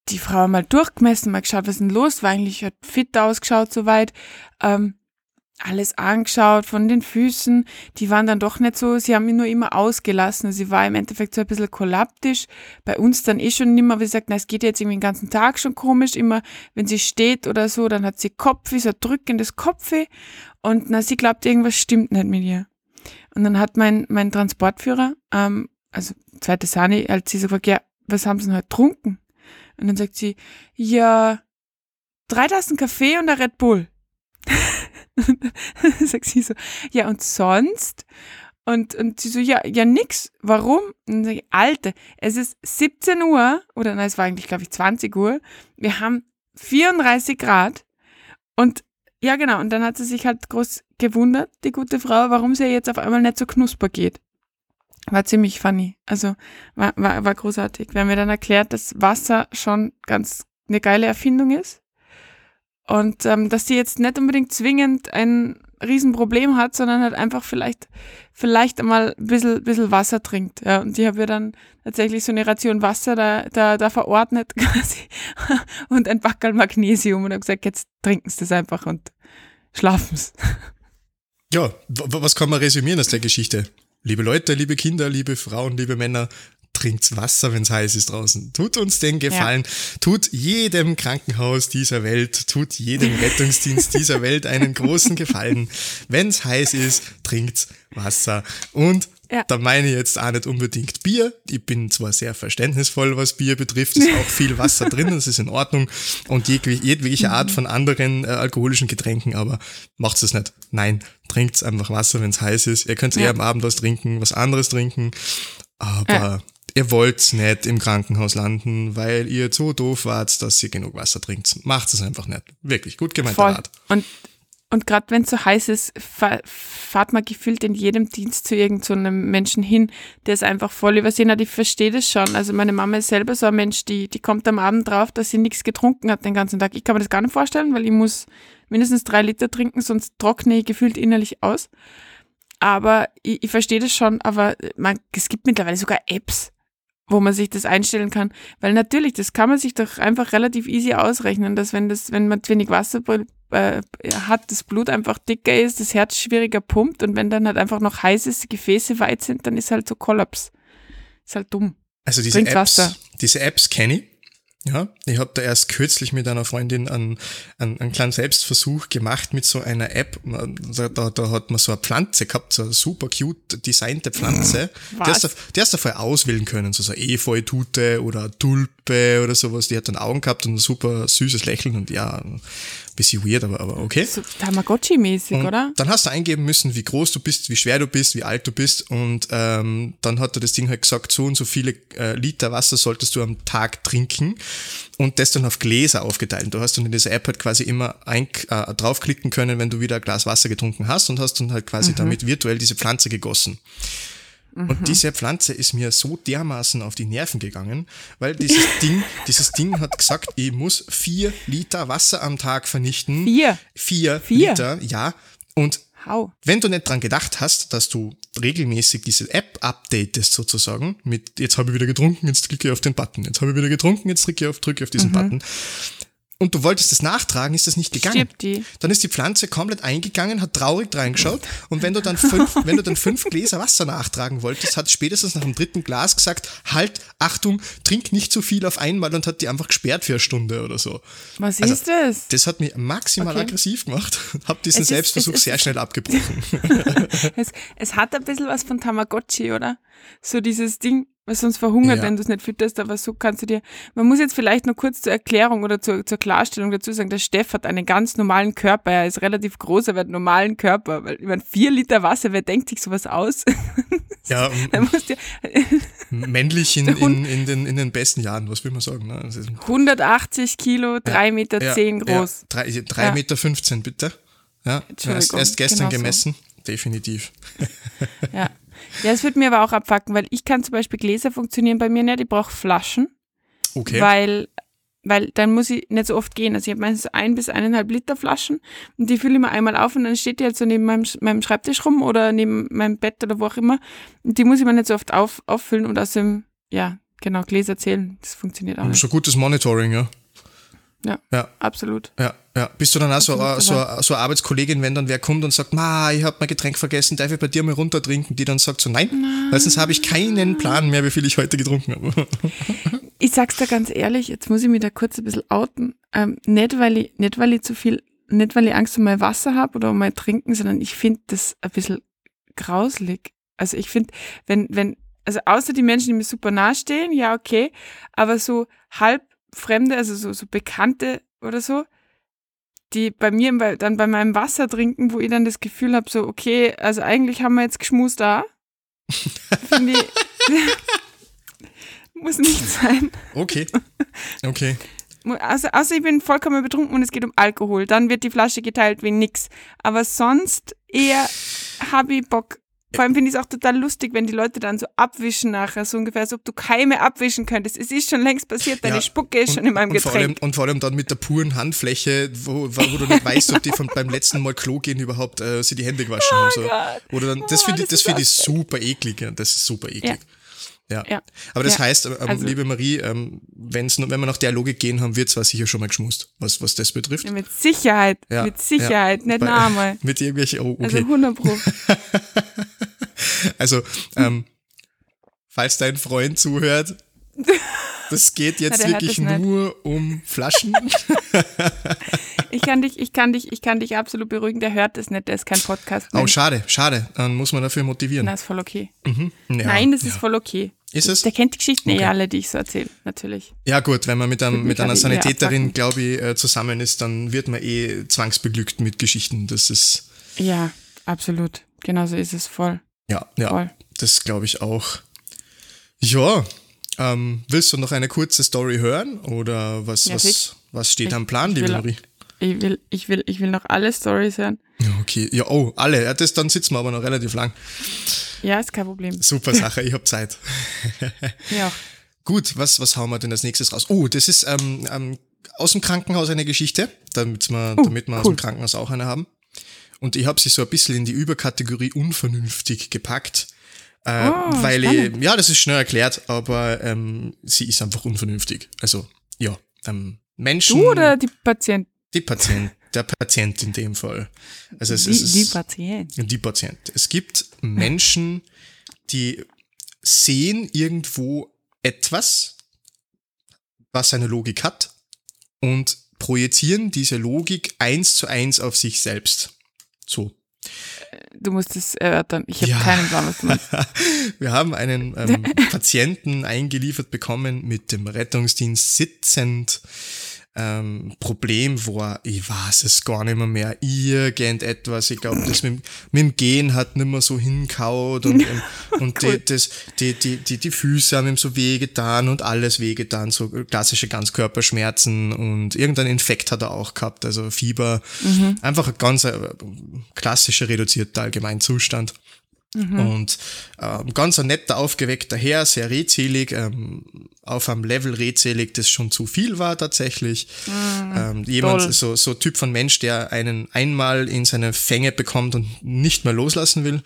S2: die Frau mal durchgemessen, mal geschaut, was ist denn los, war eigentlich hat fit ausgeschaut soweit. Ähm, alles angeschaut von den Füßen. Die waren dann doch nicht so, sie haben mich nur immer ausgelassen. Sie war im Endeffekt so ein bisschen kollaptisch. Bei uns dann eh schon immer, wie gesagt, na, es geht jetzt irgendwie den ganzen Tag schon komisch. Immer, wenn sie steht oder so, dann hat sie Kopfweh, so ein drückendes Kopfweh. Und na, sie glaubt, irgendwas stimmt nicht mit ihr. Und dann hat mein, mein Transportführer, ähm, also zweite Sani, als sie so gefragt, ja, was haben sie denn heute getrunken? Und dann sagt sie, ja, drei Tassen Kaffee und ein Red Bull. *laughs* sagt sie so, ja und sonst? Und, und sie so, ja, ja nix. Warum? Und dann sage ich, Alte, es ist 17 Uhr, oder nein, es war eigentlich, glaube ich, 20 Uhr. Wir haben 34 Grad. Und ja, genau, und dann hat sie sich halt groß gewundert, die gute Frau, warum sie jetzt auf einmal nicht so knusper geht. War ziemlich funny. Also war, war, war großartig. Wir haben mir dann erklärt, dass Wasser schon ganz eine geile Erfindung ist und ähm, dass sie jetzt nicht unbedingt zwingend ein Riesenproblem hat, sondern halt einfach vielleicht, vielleicht einmal ein bisschen, bisschen Wasser trinkt. Ja, und ich habe ihr dann tatsächlich so eine Ration Wasser da, da, da verordnet *laughs* quasi und ein Backel Magnesium und habe gesagt, jetzt trinken sie das einfach und schlafen sie.
S1: Ja, was kann man resümieren aus der Geschichte? Liebe Leute, liebe Kinder, liebe Frauen, liebe Männer, trinkt Wasser, wenn es heiß ist draußen. Tut uns den Gefallen. Ja. Tut jedem Krankenhaus dieser Welt, tut jedem *laughs* Rettungsdienst dieser Welt einen großen Gefallen. Wenn es heiß ist, trinkt Wasser. Und ja. Da meine ich jetzt auch nicht unbedingt Bier. Ich bin zwar sehr verständnisvoll, was Bier betrifft, ist auch viel Wasser drin, das ist in Ordnung. Und jegliche Art von anderen äh, alkoholischen Getränken, aber macht's es nicht. Nein, trinkt einfach Wasser, wenn es heiß ist. Ihr könnt ja. eher am Abend was trinken, was anderes trinken. Aber ja ihr wollt nicht im Krankenhaus landen, weil ihr zu doof wart, dass ihr genug Wasser trinkt. Macht es einfach nicht. Wirklich gut gemeinter Rat.
S2: Und, und gerade wenn es so heiß ist, fahrt man gefühlt in jedem Dienst zu irgendeinem so Menschen hin, der es einfach voll übersehen hat. Ich verstehe das schon. Also meine Mama ist selber so ein Mensch, die, die kommt am Abend drauf, dass sie nichts getrunken hat den ganzen Tag. Ich kann mir das gar nicht vorstellen, weil ich muss mindestens drei Liter trinken, sonst trockne ich gefühlt innerlich aus. Aber ich, ich verstehe das schon, aber man, es gibt mittlerweile sogar Apps, wo man sich das einstellen kann. Weil natürlich, das kann man sich doch einfach relativ easy ausrechnen, dass wenn das, wenn man wenig Wasser äh, hat, das Blut einfach dicker ist, das Herz schwieriger pumpt und wenn dann halt einfach noch heiße Gefäße weit sind, dann ist halt so Kollaps. Ist halt dumm.
S1: Also diese Apps, Wasser. diese Apps kenne ich. Ja, ich habe da erst kürzlich mit einer Freundin einen, einen, einen kleinen Selbstversuch gemacht mit so einer App. Da, da, da hat man so eine Pflanze gehabt, so eine super cute designte Pflanze. Was? Die hast, du, vorher auswählen können, so, so Efeu-Tute oder Tulpe oder sowas. Die hat dann Augen gehabt und ein super süßes Lächeln und ja, bisschen weird, aber, aber okay. So
S2: Tamagotchi-mäßig, oder?
S1: Dann hast du eingeben müssen, wie groß du bist, wie schwer du bist, wie alt du bist und ähm, dann hat er das Ding halt gesagt, so und so viele äh, Liter Wasser solltest du am Tag trinken und das dann auf Gläser aufgeteilt. Du hast dann in dieser App halt quasi immer ein, äh, draufklicken können, wenn du wieder ein Glas Wasser getrunken hast und hast dann halt quasi mhm. damit virtuell diese Pflanze gegossen. Und mhm. diese Pflanze ist mir so dermaßen auf die Nerven gegangen, weil dieses *laughs* Ding, dieses Ding hat gesagt, ich muss vier Liter Wasser am Tag vernichten.
S2: Vier?
S1: Vier, vier. Liter, ja. Und How? wenn du nicht dran gedacht hast, dass du regelmäßig diese App updatest sozusagen, mit jetzt habe ich wieder getrunken, jetzt klicke ich auf den Button, jetzt habe ich wieder getrunken, jetzt drücke ich auf, drücke auf diesen mhm. Button, und du wolltest das nachtragen, ist das nicht gegangen.
S2: Die.
S1: Dann ist die Pflanze komplett eingegangen, hat traurig reingeschaut und wenn du dann fünf, *laughs* wenn du dann fünf Gläser Wasser nachtragen wolltest, hat spätestens nach dem dritten Glas gesagt, halt, Achtung, trink nicht zu viel auf einmal und hat die einfach gesperrt für eine Stunde oder so.
S2: Was also, ist das?
S1: Das hat mich maximal okay. aggressiv gemacht. *laughs* Hab diesen ist, Selbstversuch sehr schnell abgebrochen. *laughs*
S2: es, es hat ein bisschen was von Tamagotchi, oder? So dieses Ding, weil sonst verhungert, ja. wenn du es nicht fütterst, aber so kannst du dir, man muss jetzt vielleicht noch kurz zur Erklärung oder zur, zur Klarstellung dazu sagen, der Steff hat einen ganz normalen Körper, er ist relativ groß, er hat einen normalen Körper, weil, ich meine, vier Liter Wasser, wer denkt sich sowas aus? *laughs*
S1: Ja, ja männlich in, *laughs* in, in, den, in den besten Jahren, was will man sagen? Ne?
S2: 180 Kilo, drei ja, Meter ja, zehn groß.
S1: Ja, drei, drei Meter 15, bitte. Ja, erst, erst gestern genau gemessen, so. definitiv.
S2: Ja, *laughs* ja, es würde mir aber auch abfacken, weil ich kann zum Beispiel Gläser funktionieren bei mir nicht, ich brauche Flaschen.
S1: Okay.
S2: Weil, weil dann muss ich nicht so oft gehen. Also ich habe meistens ein bis eineinhalb Liter Flaschen und die fülle ich mir einmal auf und dann steht die halt so neben meinem, meinem Schreibtisch rum oder neben meinem Bett oder wo auch immer. Und die muss ich mir nicht so oft auf, auffüllen und aus dem, ja, genau, Gläser zählen, das funktioniert auch nicht.
S1: Schon gutes Monitoring, ja.
S2: Ja,
S1: Ja.
S2: absolut.
S1: Ja, ja. Bist du dann auch so, äh, so, so eine Arbeitskollegin, wenn dann wer kommt und sagt, ma, ich habe mein Getränk vergessen, darf ich bei dir mal runterdrinken? Die dann sagt so, nein, weil sonst habe ich keinen Plan mehr, wie viel ich heute getrunken habe. *laughs*
S2: Ich sag's dir ganz ehrlich, jetzt muss ich mich da kurz ein bisschen outen. Ähm, nicht, weil ich, nicht, weil ich zu viel, nicht, weil ich Angst um mein Wasser habe oder um mein Trinken, sondern ich finde das ein bisschen grauslig. Also ich finde, wenn, wenn, also außer die Menschen, die mir super nahe stehen, ja, okay, aber so halb Fremde, also so, so Bekannte oder so, die bei mir dann bei meinem Wasser trinken, wo ich dann das Gefühl habe, so, okay, also eigentlich haben wir jetzt geschmust da. Finde ich, *laughs* muss nicht sein.
S1: Okay, okay.
S2: Also, außer ich bin vollkommen betrunken und es geht um Alkohol. Dann wird die Flasche geteilt wie nix. Aber sonst eher habe ich Bock. Vor allem finde ich es auch total lustig, wenn die Leute dann so abwischen nachher, so ungefähr, als ob du Keime abwischen könntest. Es ist schon längst passiert, deine
S1: Ja,
S2: Spucke ist schon in meinem
S1: und vor, allem,
S2: Getränk.
S1: und vor allem dann mit der puren Handfläche, wo, wo du nicht weißt, ob die von, beim letzten Mal Klo gehen überhaupt äh, sie die Hände gewaschen haben. So.
S2: Oh Gott.
S1: Oder dann, das
S2: Oh,
S1: finde ich,
S2: das
S1: find ich super eklig. Ja. Das ist super eklig. Ja.
S2: Ja.
S1: Aber das
S2: Ja.
S1: heißt, ähm,
S2: Also-
S1: liebe Marie, ähm, wenn's, wenn wir nach der Logik gehen, haben wir zwar sicher schon mal geschmust, was, was das betrifft.
S2: Ja, mit Sicherheit,
S1: Ja,
S2: mit Sicherheit,
S1: ja.
S2: nicht
S1: Bei-
S2: einmal. *laughs*
S1: Mit irgendwelchen, oh,
S2: Also
S1: okay.
S2: 100 Pro. *laughs*
S1: Also, ähm, falls dein Freund zuhört, das geht jetzt
S2: hört
S1: wirklich nur um Flaschen. *laughs*
S2: Ich kann dich, ich kann dich, ich kann dich absolut beruhigen, der hört das nicht, der ist kein Podcast.
S1: Oh, schade, schade. Dann muss man dafür motivieren.
S2: Na, ist voll okay.
S1: Ja,
S2: Nein, das
S1: ja.
S2: ist voll okay.
S1: Ist es?
S2: Der kennt die Geschichten eh
S1: Okay.
S2: alle, die ich so erzähle, natürlich.
S1: Ja gut, wenn man mit, einem, mit einer Sanitäterin, glaube ich, äh, zusammen ist, dann wird man eh zwangsbeglückt mit Geschichten. Das ist,
S2: Ja, absolut. Genauso ist es voll.
S1: ja, ja,
S2: Voll.
S1: das glaube ich auch. Ja, ähm, willst du noch eine kurze Story hören oder was,
S2: Ja,
S1: was, was steht
S2: Ich-
S1: am Plan, liebe Marie?
S2: Ich will, ich will, ich will noch alle Stories hören.
S1: Okay. Ja, oh, alle. Ja, das, dann sitzen wir aber noch relativ lang.
S2: Ja, ist kein Problem.
S1: Super Sache, ich habe Zeit. *laughs*
S2: Ja.
S1: Gut, was, was hauen wir denn als nächstes raus? Oh, das ist ähm, ähm, aus dem Krankenhaus eine Geschichte, damit wir,
S2: Oh,
S1: damit wir aus
S2: cool.
S1: dem Krankenhaus auch eine haben. Und ich habe sie so ein bisschen in die Überkategorie unvernünftig gepackt. Äh,
S2: Oh,
S1: weil ich, ja, das ist schnell erklärt, aber ähm, sie ist einfach unvernünftig. Also, ja, ähm, Menschen,
S2: Du oder die Patient?
S1: die Patient, der Patient in dem Fall. Also es,
S2: Die,
S1: es ist,
S2: die Patient.
S1: die Patient. Es gibt Menschen, die sehen irgendwo etwas, was eine Logik hat und projizieren diese Logik eins zu eins auf sich selbst. So.
S2: Du musst es erörtern. Ich habe
S1: Ja.
S2: keinen Plan, was du meinst. *laughs*
S1: Wir haben einen ähm, *laughs* Patienten eingeliefert bekommen mit dem Rettungsdienst sitzend. Ähm, Problem war, ich weiß es gar nicht mehr, mehr irgendetwas. Ich glaube, das mit, dem- mit dem Gehen hat nicht mehr so hinkaut und, ähm, und *laughs*
S2: Cool.
S1: die, das, die, die, die, die Füße haben ihm so wehgetan und alles wehgetan, so klassische Ganzkörperschmerzen und irgendein Infekt hat er auch gehabt, also Fieber. Einfach ein ganz äh, klassischer reduzierter Allgemeinzustand. Und ähm, ganz ein netter, aufgeweckter Herr, sehr redselig, ähm, auf einem Level redselig, das schon zu viel war tatsächlich. ähm, jemand,
S2: toll.
S1: so, so Typ von Mensch, der einen einmal in seine Fänge bekommt und nicht mehr loslassen will.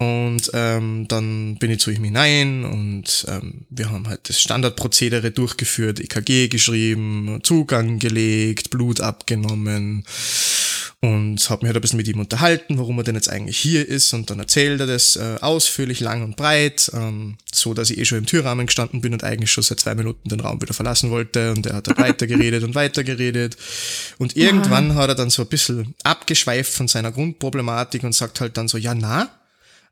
S1: Und ähm, dann bin ich zu ihm hinein und ähm, wir haben halt das Standardprozedere durchgeführt, EKG geschrieben, Zugang gelegt, Blut abgenommen und habe mich halt ein bisschen mit ihm unterhalten, warum er denn jetzt eigentlich hier ist. Und dann erzählt er das äh, ausführlich, lang und breit, ähm, so dass ich eh schon im Türrahmen gestanden bin und eigentlich schon seit zwei Minuten den Raum wieder verlassen wollte. Und er hat dann *laughs* weitergeredet und weitergeredet. Und irgendwann hat er dann so ein bisschen abgeschweift von seiner Grundproblematik und sagt halt dann so, ja na,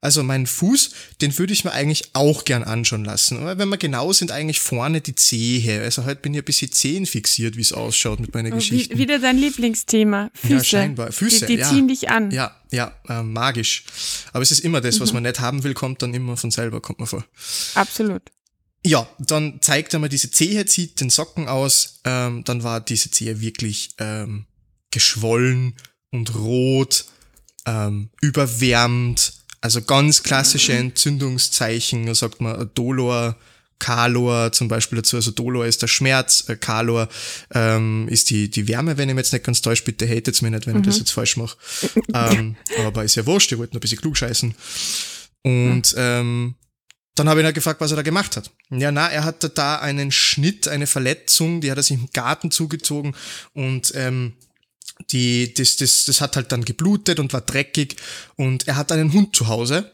S1: also meinen Fuß, den würde ich mir eigentlich auch gern anschauen lassen. Aber wenn wir genau sind, eigentlich vorne die Zehe. Also heute bin ich ein bisschen Zehen fixiert, wie es ausschaut mit meinen
S2: Wie,
S1: Geschichten.
S2: wieder dein Lieblingsthema. Füße.
S1: Ja, scheinbar. Füße,
S2: Die, die
S1: ja.
S2: ziehen dich an.
S1: Ja, ja, äh, magisch. Aber es ist immer das,
S2: Mhm.
S1: was man nicht haben will, kommt dann immer von selber, kommt man vor.
S2: Absolut.
S1: Ja, dann zeigt er mir diese Zehe, zieht den Socken aus, ähm, dann war diese Zehe wirklich ähm, geschwollen und rot, ähm, überwärmt, also ganz klassische Entzündungszeichen, da sagt man Dolor, Kalor zum Beispiel dazu, also Dolor ist der Schmerz, äh, Kalor ähm, ist die, die Wärme, wenn ich mich jetzt nicht ganz täusche, bitte hatet's mir nicht, wenn ich das jetzt falsch mache. ähm, *laughs* aber ist ja wurscht, ich wollte nur ein bisschen klug scheißen. Und ähm, dann habe ich ihn halt gefragt, was er da gemacht hat. Ja, na, er hatte da einen Schnitt, eine Verletzung, die hat er sich im Garten zugezogen und ähm, die, das, das, das hat halt dann geblutet und war dreckig und er hat einen Hund zu Hause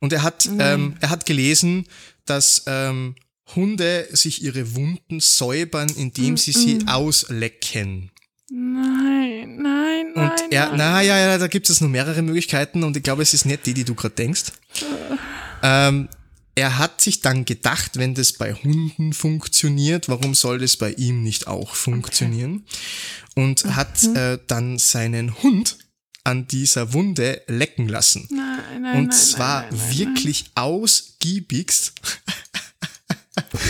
S1: und er hat, mhm. ähm, er hat gelesen, dass ähm, Hunde sich ihre Wunden säubern, indem sie sie mhm. auslecken.
S2: Nein, nein, nein.
S1: Und er,
S2: nein.
S1: na ja, ja, da gibt es nur mehrere Möglichkeiten und ich glaube, es ist nicht die, die du gerade denkst. Äh. Ähm, er hat sich dann gedacht, wenn das bei Hunden funktioniert, warum soll das bei ihm nicht auch funktionieren? Okay. Und mhm. hat äh, dann seinen Hund an dieser Wunde lecken lassen.
S2: Nein, nein,
S1: Und
S2: nein,
S1: zwar wirklich ausgiebigst.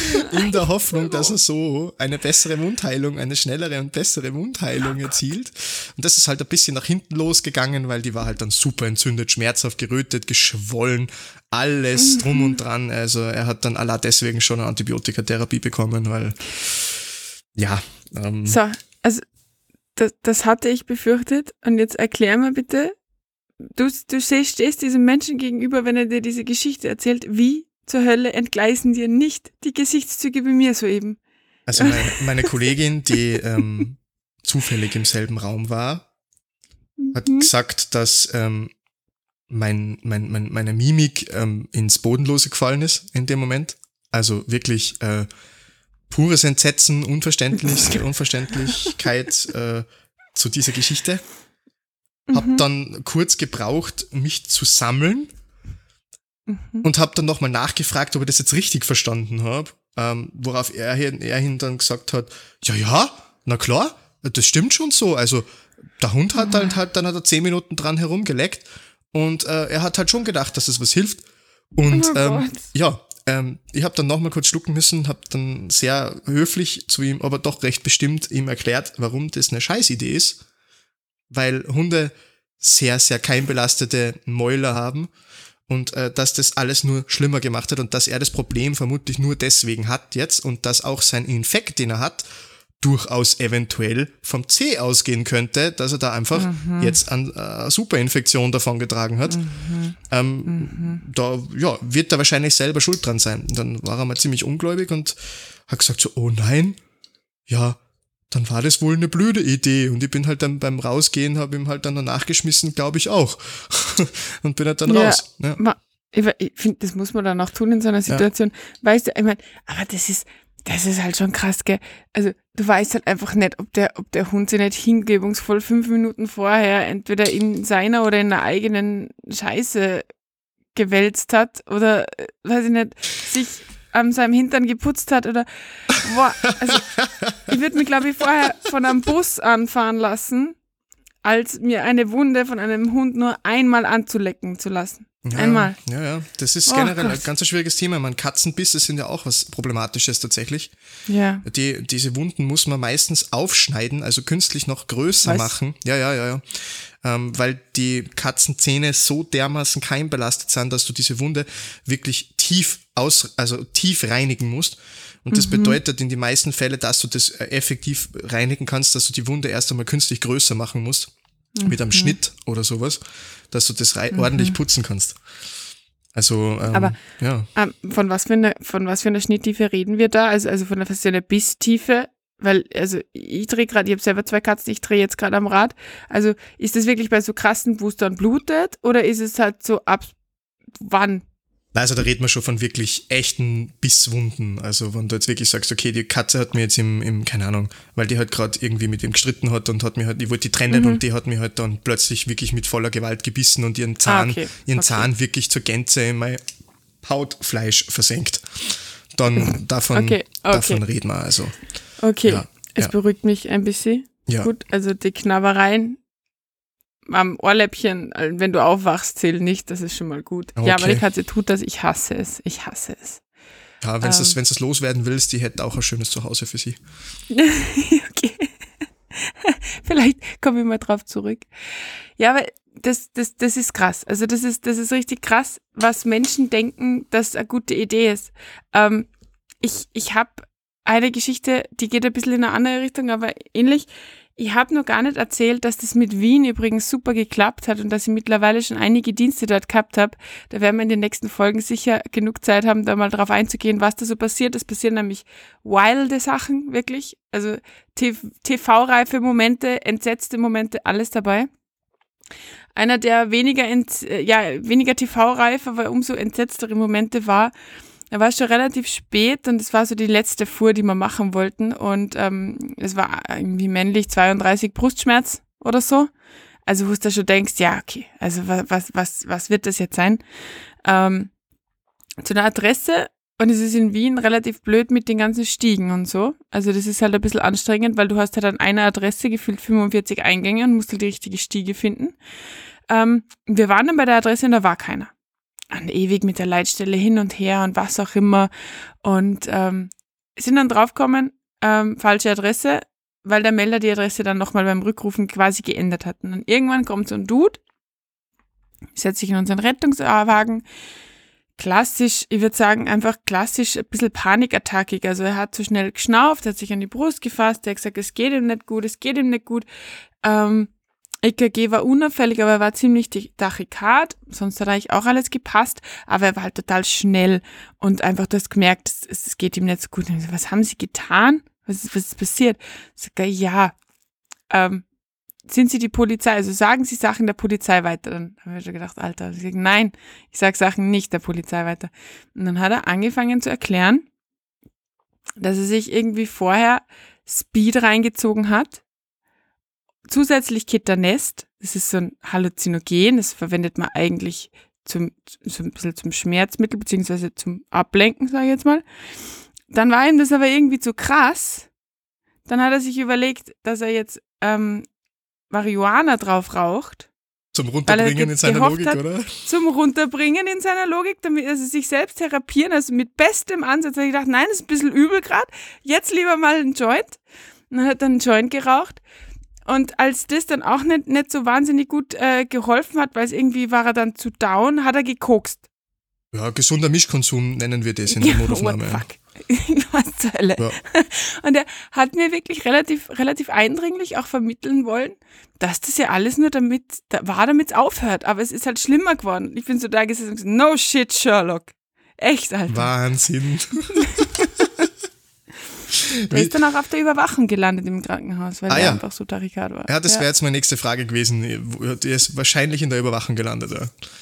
S1: *laughs* in der Hoffnung, dass er so eine bessere Wundheilung, eine schnellere und bessere Wundheilung erzielt. Und das ist halt ein bisschen nach hinten losgegangen, weil die war halt dann super entzündet, schmerzhaft, gerötet, geschwollen, alles mhm. drum und dran. Also er hat dann Allah deswegen schon eine Antibiotikatherapie bekommen, weil ja.
S2: Ähm, so, also das, das hatte ich befürchtet. Und jetzt erklär mir bitte, du, du stehst diesem Menschen gegenüber, wenn er dir diese Geschichte erzählt, wie zur Hölle entgleisen dir nicht die Gesichtszüge wie mir soeben.
S1: Also meine, meine Kollegin, die ähm, zufällig im selben Raum war, hat mhm. gesagt, dass ähm, mein, mein, mein, meine Mimik ähm, ins Bodenlose gefallen ist in dem Moment. Also wirklich äh, pures Entsetzen, Unverständlich, *laughs* Unverständlichkeit äh, zu dieser Geschichte. Hab mhm. dann kurz gebraucht, mich zu sammeln mhm. und hab dann nochmal nachgefragt, ob ich das jetzt richtig verstanden habe. Ähm, worauf er, er hin dann gesagt hat, ja, ja, na klar, das stimmt schon so. Also der Hund hat halt, halt dann hat er zehn Minuten dran herumgeleckt und äh, er hat halt schon gedacht, dass es was hilft. Und oh ähm, ja, ähm, ich habe dann nochmal kurz schlucken müssen, habe dann sehr höflich zu ihm, aber doch recht bestimmt ihm erklärt, warum das eine Scheißidee ist. Weil Hunde sehr, sehr keimbelastete Mäuler haben und äh, dass das alles nur schlimmer gemacht hat und dass er das Problem vermutlich nur deswegen hat jetzt und dass auch sein Infekt, den er hat, durchaus eventuell vom C ausgehen könnte, dass er da einfach mhm. jetzt an äh, Superinfektion davon getragen hat. Mhm. Ähm, mhm. Da ja, wird er wahrscheinlich selber schuld dran sein. Und dann war er mal ziemlich ungläubig und hat gesagt so, oh nein, ja, dann war das wohl eine blöde Idee. Und ich bin halt dann beim Rausgehen, habe ihm halt dann danach geschmissen, glaube ich auch. *laughs* und bin halt dann ja, raus. Ja.
S2: Ich finde, das muss man dann auch tun in so einer Situation. Ja. Weißt du, ich meine, aber das ist, das ist halt schon krass, gell? Also, du weißt halt einfach nicht, ob der, ob der Hund sich nicht hingebungsvoll fünf Minuten vorher entweder in seiner oder in der eigenen Scheiße gewälzt hat oder, äh, weiß ich nicht, sich an seinem Hintern geputzt hat oder, boah, also, *laughs* ich würde mich, glaube ich, vorher von einem Bus anfahren lassen, als mir eine Wunde von einem Hund nur einmal anzulecken zu lassen.
S1: Ja,
S2: Einmal.
S1: Ja, ja. Das ist oh generell Gott. ein ganz schwieriges Thema. Man Katzenbisse sind ja auch was Problematisches tatsächlich.
S2: Ja.
S1: Die, diese Wunden muss man meistens aufschneiden, also künstlich noch größer was? machen. Ja, ja, ja, ja. Ähm, weil die Katzenzähne so dermaßen keimbelastet sind, dass du diese Wunde wirklich tief aus, also tief reinigen musst. Und das mhm. bedeutet in die meisten Fälle, dass du das äh, effektiv reinigen kannst, dass du die Wunde erst einmal künstlich größer machen musst. Mhm. Mit einem Schnitt oder sowas dass du das mhm. ordentlich putzen kannst. Also, ähm,
S2: aber
S1: ja.
S2: Ähm, von was für einer von was für einer Schnitttiefe reden wir da? Also, also von der eine Bisstiefe, weil also ich drehe gerade, ich habe selber zwei Katzen, ich drehe jetzt gerade am Rad. Also ist das wirklich bei so krassen Boostern blutet oder ist es halt so ab wann
S1: also da reden wir schon von wirklich echten Bisswunden. Also wenn du jetzt wirklich sagst, okay, die Katze hat mir jetzt im, im keine Ahnung, weil die halt gerade irgendwie mit ihm gestritten hat und hat mir halt, ich wollte die trennen mhm. und die hat mir halt dann plötzlich wirklich mit voller Gewalt gebissen und ihren Zahn, ah, okay. ihren okay. Zahn wirklich zur Gänze in mein Hautfleisch versenkt. Dann davon, okay. davon reden wir also.
S2: Okay, ja, es ja. beruhigt mich ein bisschen. Ja. Gut, also die Knabbereien am Ohrläppchen, äh, wenn du aufwachst, zählt nicht, das ist schon mal gut. Okay. Ja, aber die Katze tut das, ich hasse es, ich hasse es.
S1: Ja, wenn du ähm. es loswerden willst, die hätte auch ein schönes Zuhause für sie. *laughs*
S2: okay. *laughs* Vielleicht komme ich mal drauf zurück. Ja, aber das, das, das ist krass. Also das ist, das ist richtig krass, was Menschen denken, dass eine gute Idee ist. Ähm, ich ich habe eine Geschichte, die geht ein bisschen in eine andere Richtung, aber ähnlich Ich habe noch gar nicht erzählt, dass das mit Wien übrigens super geklappt hat und dass ich mittlerweile schon einige Dienste dort gehabt habe. Da werden wir in den nächsten Folgen sicher genug Zeit haben, da mal drauf einzugehen, was da so passiert. Es passieren nämlich wilde Sachen, wirklich. Also TV-reife Momente, entsetzte Momente, alles dabei. Einer der weniger, ja, weniger TV-reif, aber umso entsetztere Momente war, da war es schon relativ spät und es war so die letzte Fuhr, die wir machen wollten. Und ähm, es war irgendwie männlich 32 Brustschmerz oder so. Also wo du schon denkst, ja, okay, also was, was, was wird das jetzt sein? Ähm, zu einer Adresse und es ist in Wien relativ blöd mit den ganzen Stiegen und so. Also das ist halt ein bisschen anstrengend, weil du hast halt an einer Adresse gefühlt 45 Eingänge und musst halt die richtige Stiege finden. Ähm, wir waren dann bei der Adresse und da war keiner an ewig mit der Leitstelle hin und her und was auch immer. Und ähm, sind dann draufgekommen, ähm, falsche Adresse, weil der Melder die Adresse dann nochmal beim Rückrufen quasi geändert hat. Und dann irgendwann kommt so ein Dude, setzt sich in unseren Rettungswagen, klassisch, ich würde sagen, einfach klassisch ein bisschen panikattackig. Also er hat zu schnell geschnauft, hat sich an die Brust gefasst, er hat gesagt, es geht ihm nicht gut, es geht ihm nicht gut. Ähm, EKG war unauffällig, aber er war ziemlich tachykard, sonst hat eigentlich auch alles gepasst, aber er war halt total schnell und einfach, du hast gemerkt, es, es geht ihm nicht so gut. So, was haben sie getan? Was ist, was ist passiert? Sag ich, ja, ähm, sind Sie die Polizei? Also sagen Sie Sachen der Polizei weiter. Dann habe ich schon gedacht, Alter, ich sag, nein, ich sage Sachen nicht der Polizei weiter. Und dann hat er angefangen zu erklären, dass er sich irgendwie vorher Speed reingezogen hat zusätzlich Ketanest, das ist so ein Halluzinogen, das verwendet man eigentlich zum, so ein bisschen zum Schmerzmittel, beziehungsweise zum Ablenken, sage ich jetzt mal. Dann war ihm das aber irgendwie zu krass. Dann hat er sich überlegt, dass er jetzt ähm, Marihuana drauf raucht.
S1: Zum Runterbringen in seiner Logik, hat, oder?
S2: Zum Runterbringen in seiner Logik, damit also sich selbst therapieren, also mit bestem Ansatz. Da habe ich gedacht, nein, das ist ein bisschen übel gerade. Jetzt lieber mal einen Joint. Und dann hat er einen Joint geraucht. Und als das dann auch nicht, nicht so wahnsinnig gut äh, geholfen hat, weil es irgendwie war er dann zu down, hat er gekokst.
S1: Ja, gesunder Mischkonsum nennen wir das in der *laughs* Notaufnahme.
S2: What fuck? Was zur Hölle? Ja. *laughs* Und er hat mir wirklich relativ, relativ eindringlich auch vermitteln wollen, dass das ja alles nur damit da war, damit es aufhört. Aber es ist halt schlimmer geworden. Ich bin so da gesessen und gesagt, no shit, Sherlock. Echt, Alter.
S1: Wahnsinn. *laughs* *laughs*
S2: Der ist dann auch auf der Überwachung gelandet im Krankenhaus, weil ah, er ja. einfach so tarikat war.
S1: Ja, das wäre jetzt meine nächste Frage gewesen. Der ist wahrscheinlich in der Überwachung gelandet.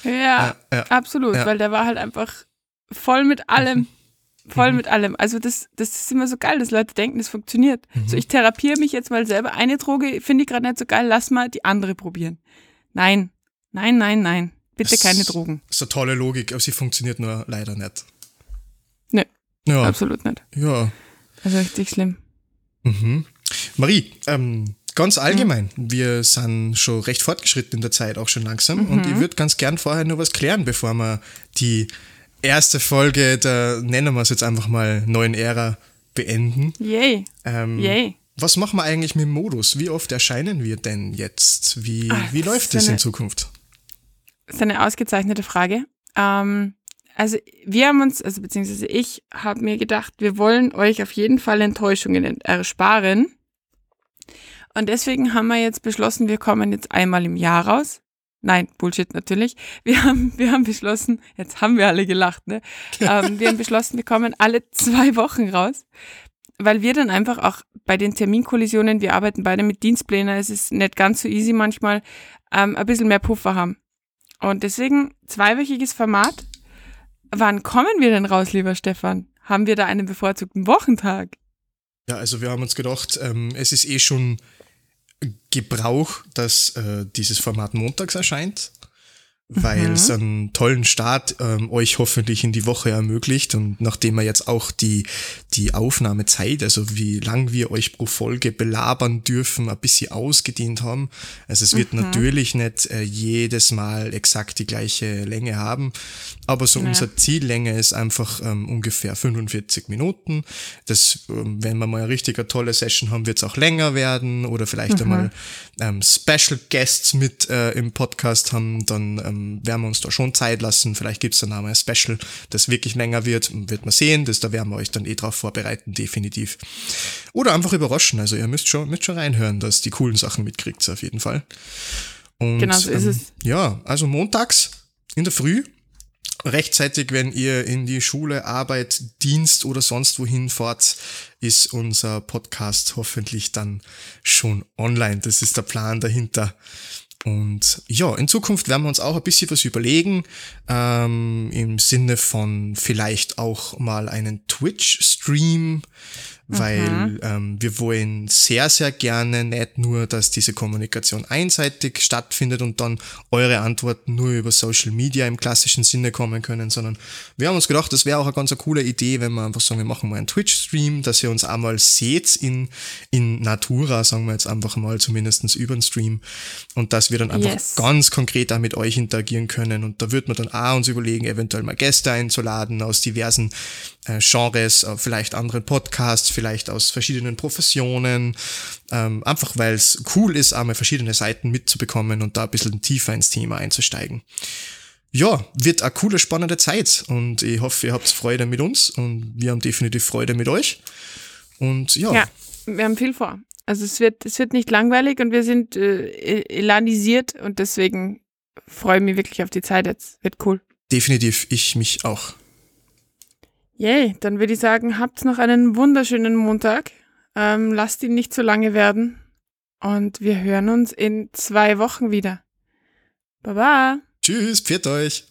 S2: Ja, ja, absolut, weil der war halt einfach voll mit allem. Mhm. Voll mhm. mit allem. Also das, das ist immer so geil, dass Leute denken, das funktioniert. Mhm. So, ich therapiere mich jetzt mal selber. Eine Droge finde ich gerade nicht so geil, lass mal die andere probieren. Nein, nein, nein, nein. Bitte das keine Drogen.
S1: Das ist eine tolle Logik, aber sie funktioniert nur leider nicht.
S2: Nö, ja. absolut nicht.
S1: Ja.
S2: Also richtig schlimm.
S1: Mhm. Marie, ähm, ganz allgemein, mhm. wir sind schon recht fortgeschritten in der Zeit, auch schon langsam. Mhm. Und ich würde ganz gern vorher nur was klären, bevor wir die erste Folge der, nennen wir es jetzt einfach mal, neuen Ära beenden.
S2: Yay.
S1: Ähm,
S2: Yay.
S1: Was machen wir eigentlich mit dem Modus? Wie oft erscheinen wir denn jetzt? Wie, Ach, wie läuft das, das in Zukunft?
S2: Das ist eine ausgezeichnete Frage. Ähm, also wir haben uns, also beziehungsweise ich habe mir gedacht, wir wollen euch auf jeden Fall Enttäuschungen ersparen. Und deswegen haben wir jetzt beschlossen, wir kommen jetzt einmal im Jahr raus. Nein, Bullshit natürlich. Wir haben, wir haben beschlossen, jetzt haben wir alle gelacht, ne? ähm, wir haben beschlossen, wir kommen alle zwei Wochen raus, weil wir dann einfach auch bei den Terminkollisionen, wir arbeiten beide mit Dienstplänen, es ist nicht ganz so easy manchmal, ähm, ein bisschen mehr Puffer haben. Und deswegen zweiwöchiges Format, Wann kommen wir denn raus, lieber Stefan? Haben wir da einen bevorzugten Wochentag?
S1: Ja, also wir haben uns gedacht, ähm, es ist eh schon Gebrauch, dass äh, dieses Format montags erscheint weil mhm. es einen tollen Start ähm, euch hoffentlich in die Woche ermöglicht und nachdem wir jetzt auch die, die Aufnahmezeit, also wie lang wir euch pro Folge belabern dürfen, ein bisschen ausgedehnt haben. Also es wird mhm. natürlich nicht äh, jedes Mal exakt die gleiche Länge haben, aber so ja. unsere Ziellänge ist einfach ähm, ungefähr 45 Minuten. Das, ähm, wenn wir mal eine richtig eine tolle Session haben, wird es auch länger werden oder vielleicht mhm. einmal ähm, Special Guests mit äh, im Podcast haben, dann ähm, ähm, werden wir uns da schon Zeit lassen. Vielleicht gibt es dann auch mal ein Special, das wirklich länger wird. Wird man sehen. Das, da werden wir euch dann eh drauf vorbereiten, definitiv. Oder einfach überraschen. Also ihr müsst schon, müsst schon reinhören, dass die coolen Sachen mitkriegt, auf jeden Fall. Und,
S2: genau so ist
S1: ähm,
S2: es.
S1: Ja, also montags in der Früh rechtzeitig, wenn ihr in die Schule, Arbeit, Dienst oder sonst wohin fahrt, ist unser Podcast hoffentlich dann schon online. Das ist der Plan dahinter. Und ja, in Zukunft werden wir uns auch ein bisschen was überlegen, ähm, im Sinne von vielleicht auch mal einen Twitch-Stream weil mhm. ähm, wir wollen sehr, sehr gerne nicht nur, dass diese Kommunikation einseitig stattfindet und dann eure Antworten nur über Social Media im klassischen Sinne kommen können, sondern wir haben uns gedacht, das wäre auch eine ganz eine coole Idee, wenn wir einfach sagen, wir machen mal einen Twitch-Stream, dass ihr uns einmal seht in, in Natura, sagen wir jetzt einfach mal zumindestens über den Stream und dass wir dann einfach yes. ganz konkret auch mit euch interagieren können und da wird man dann auch uns überlegen, eventuell mal Gäste einzuladen aus diversen äh, Genres, äh, vielleicht anderen Podcasts, vielleicht aus verschiedenen Professionen, ähm, einfach weil es cool ist, einmal verschiedene Seiten mitzubekommen und da ein bisschen tiefer ins Thema einzusteigen. Ja, wird eine coole, spannende Zeit und ich hoffe, ihr habt Freude mit uns und wir haben definitiv Freude mit euch. Und ja.
S2: Ja, wir haben viel vor. Also es wird, es wird nicht langweilig und wir sind äh, e-, elanisiert und deswegen freue ich mich wirklich auf die Zeit jetzt. Wird cool.
S1: Definitiv, ich mich auch.
S2: Yay, dann würde ich sagen, habt noch einen wunderschönen Montag. Ähm, lasst ihn nicht zu lange werden. Und wir hören uns in zwei Wochen wieder. Baba.
S1: Tschüss, pfiat euch.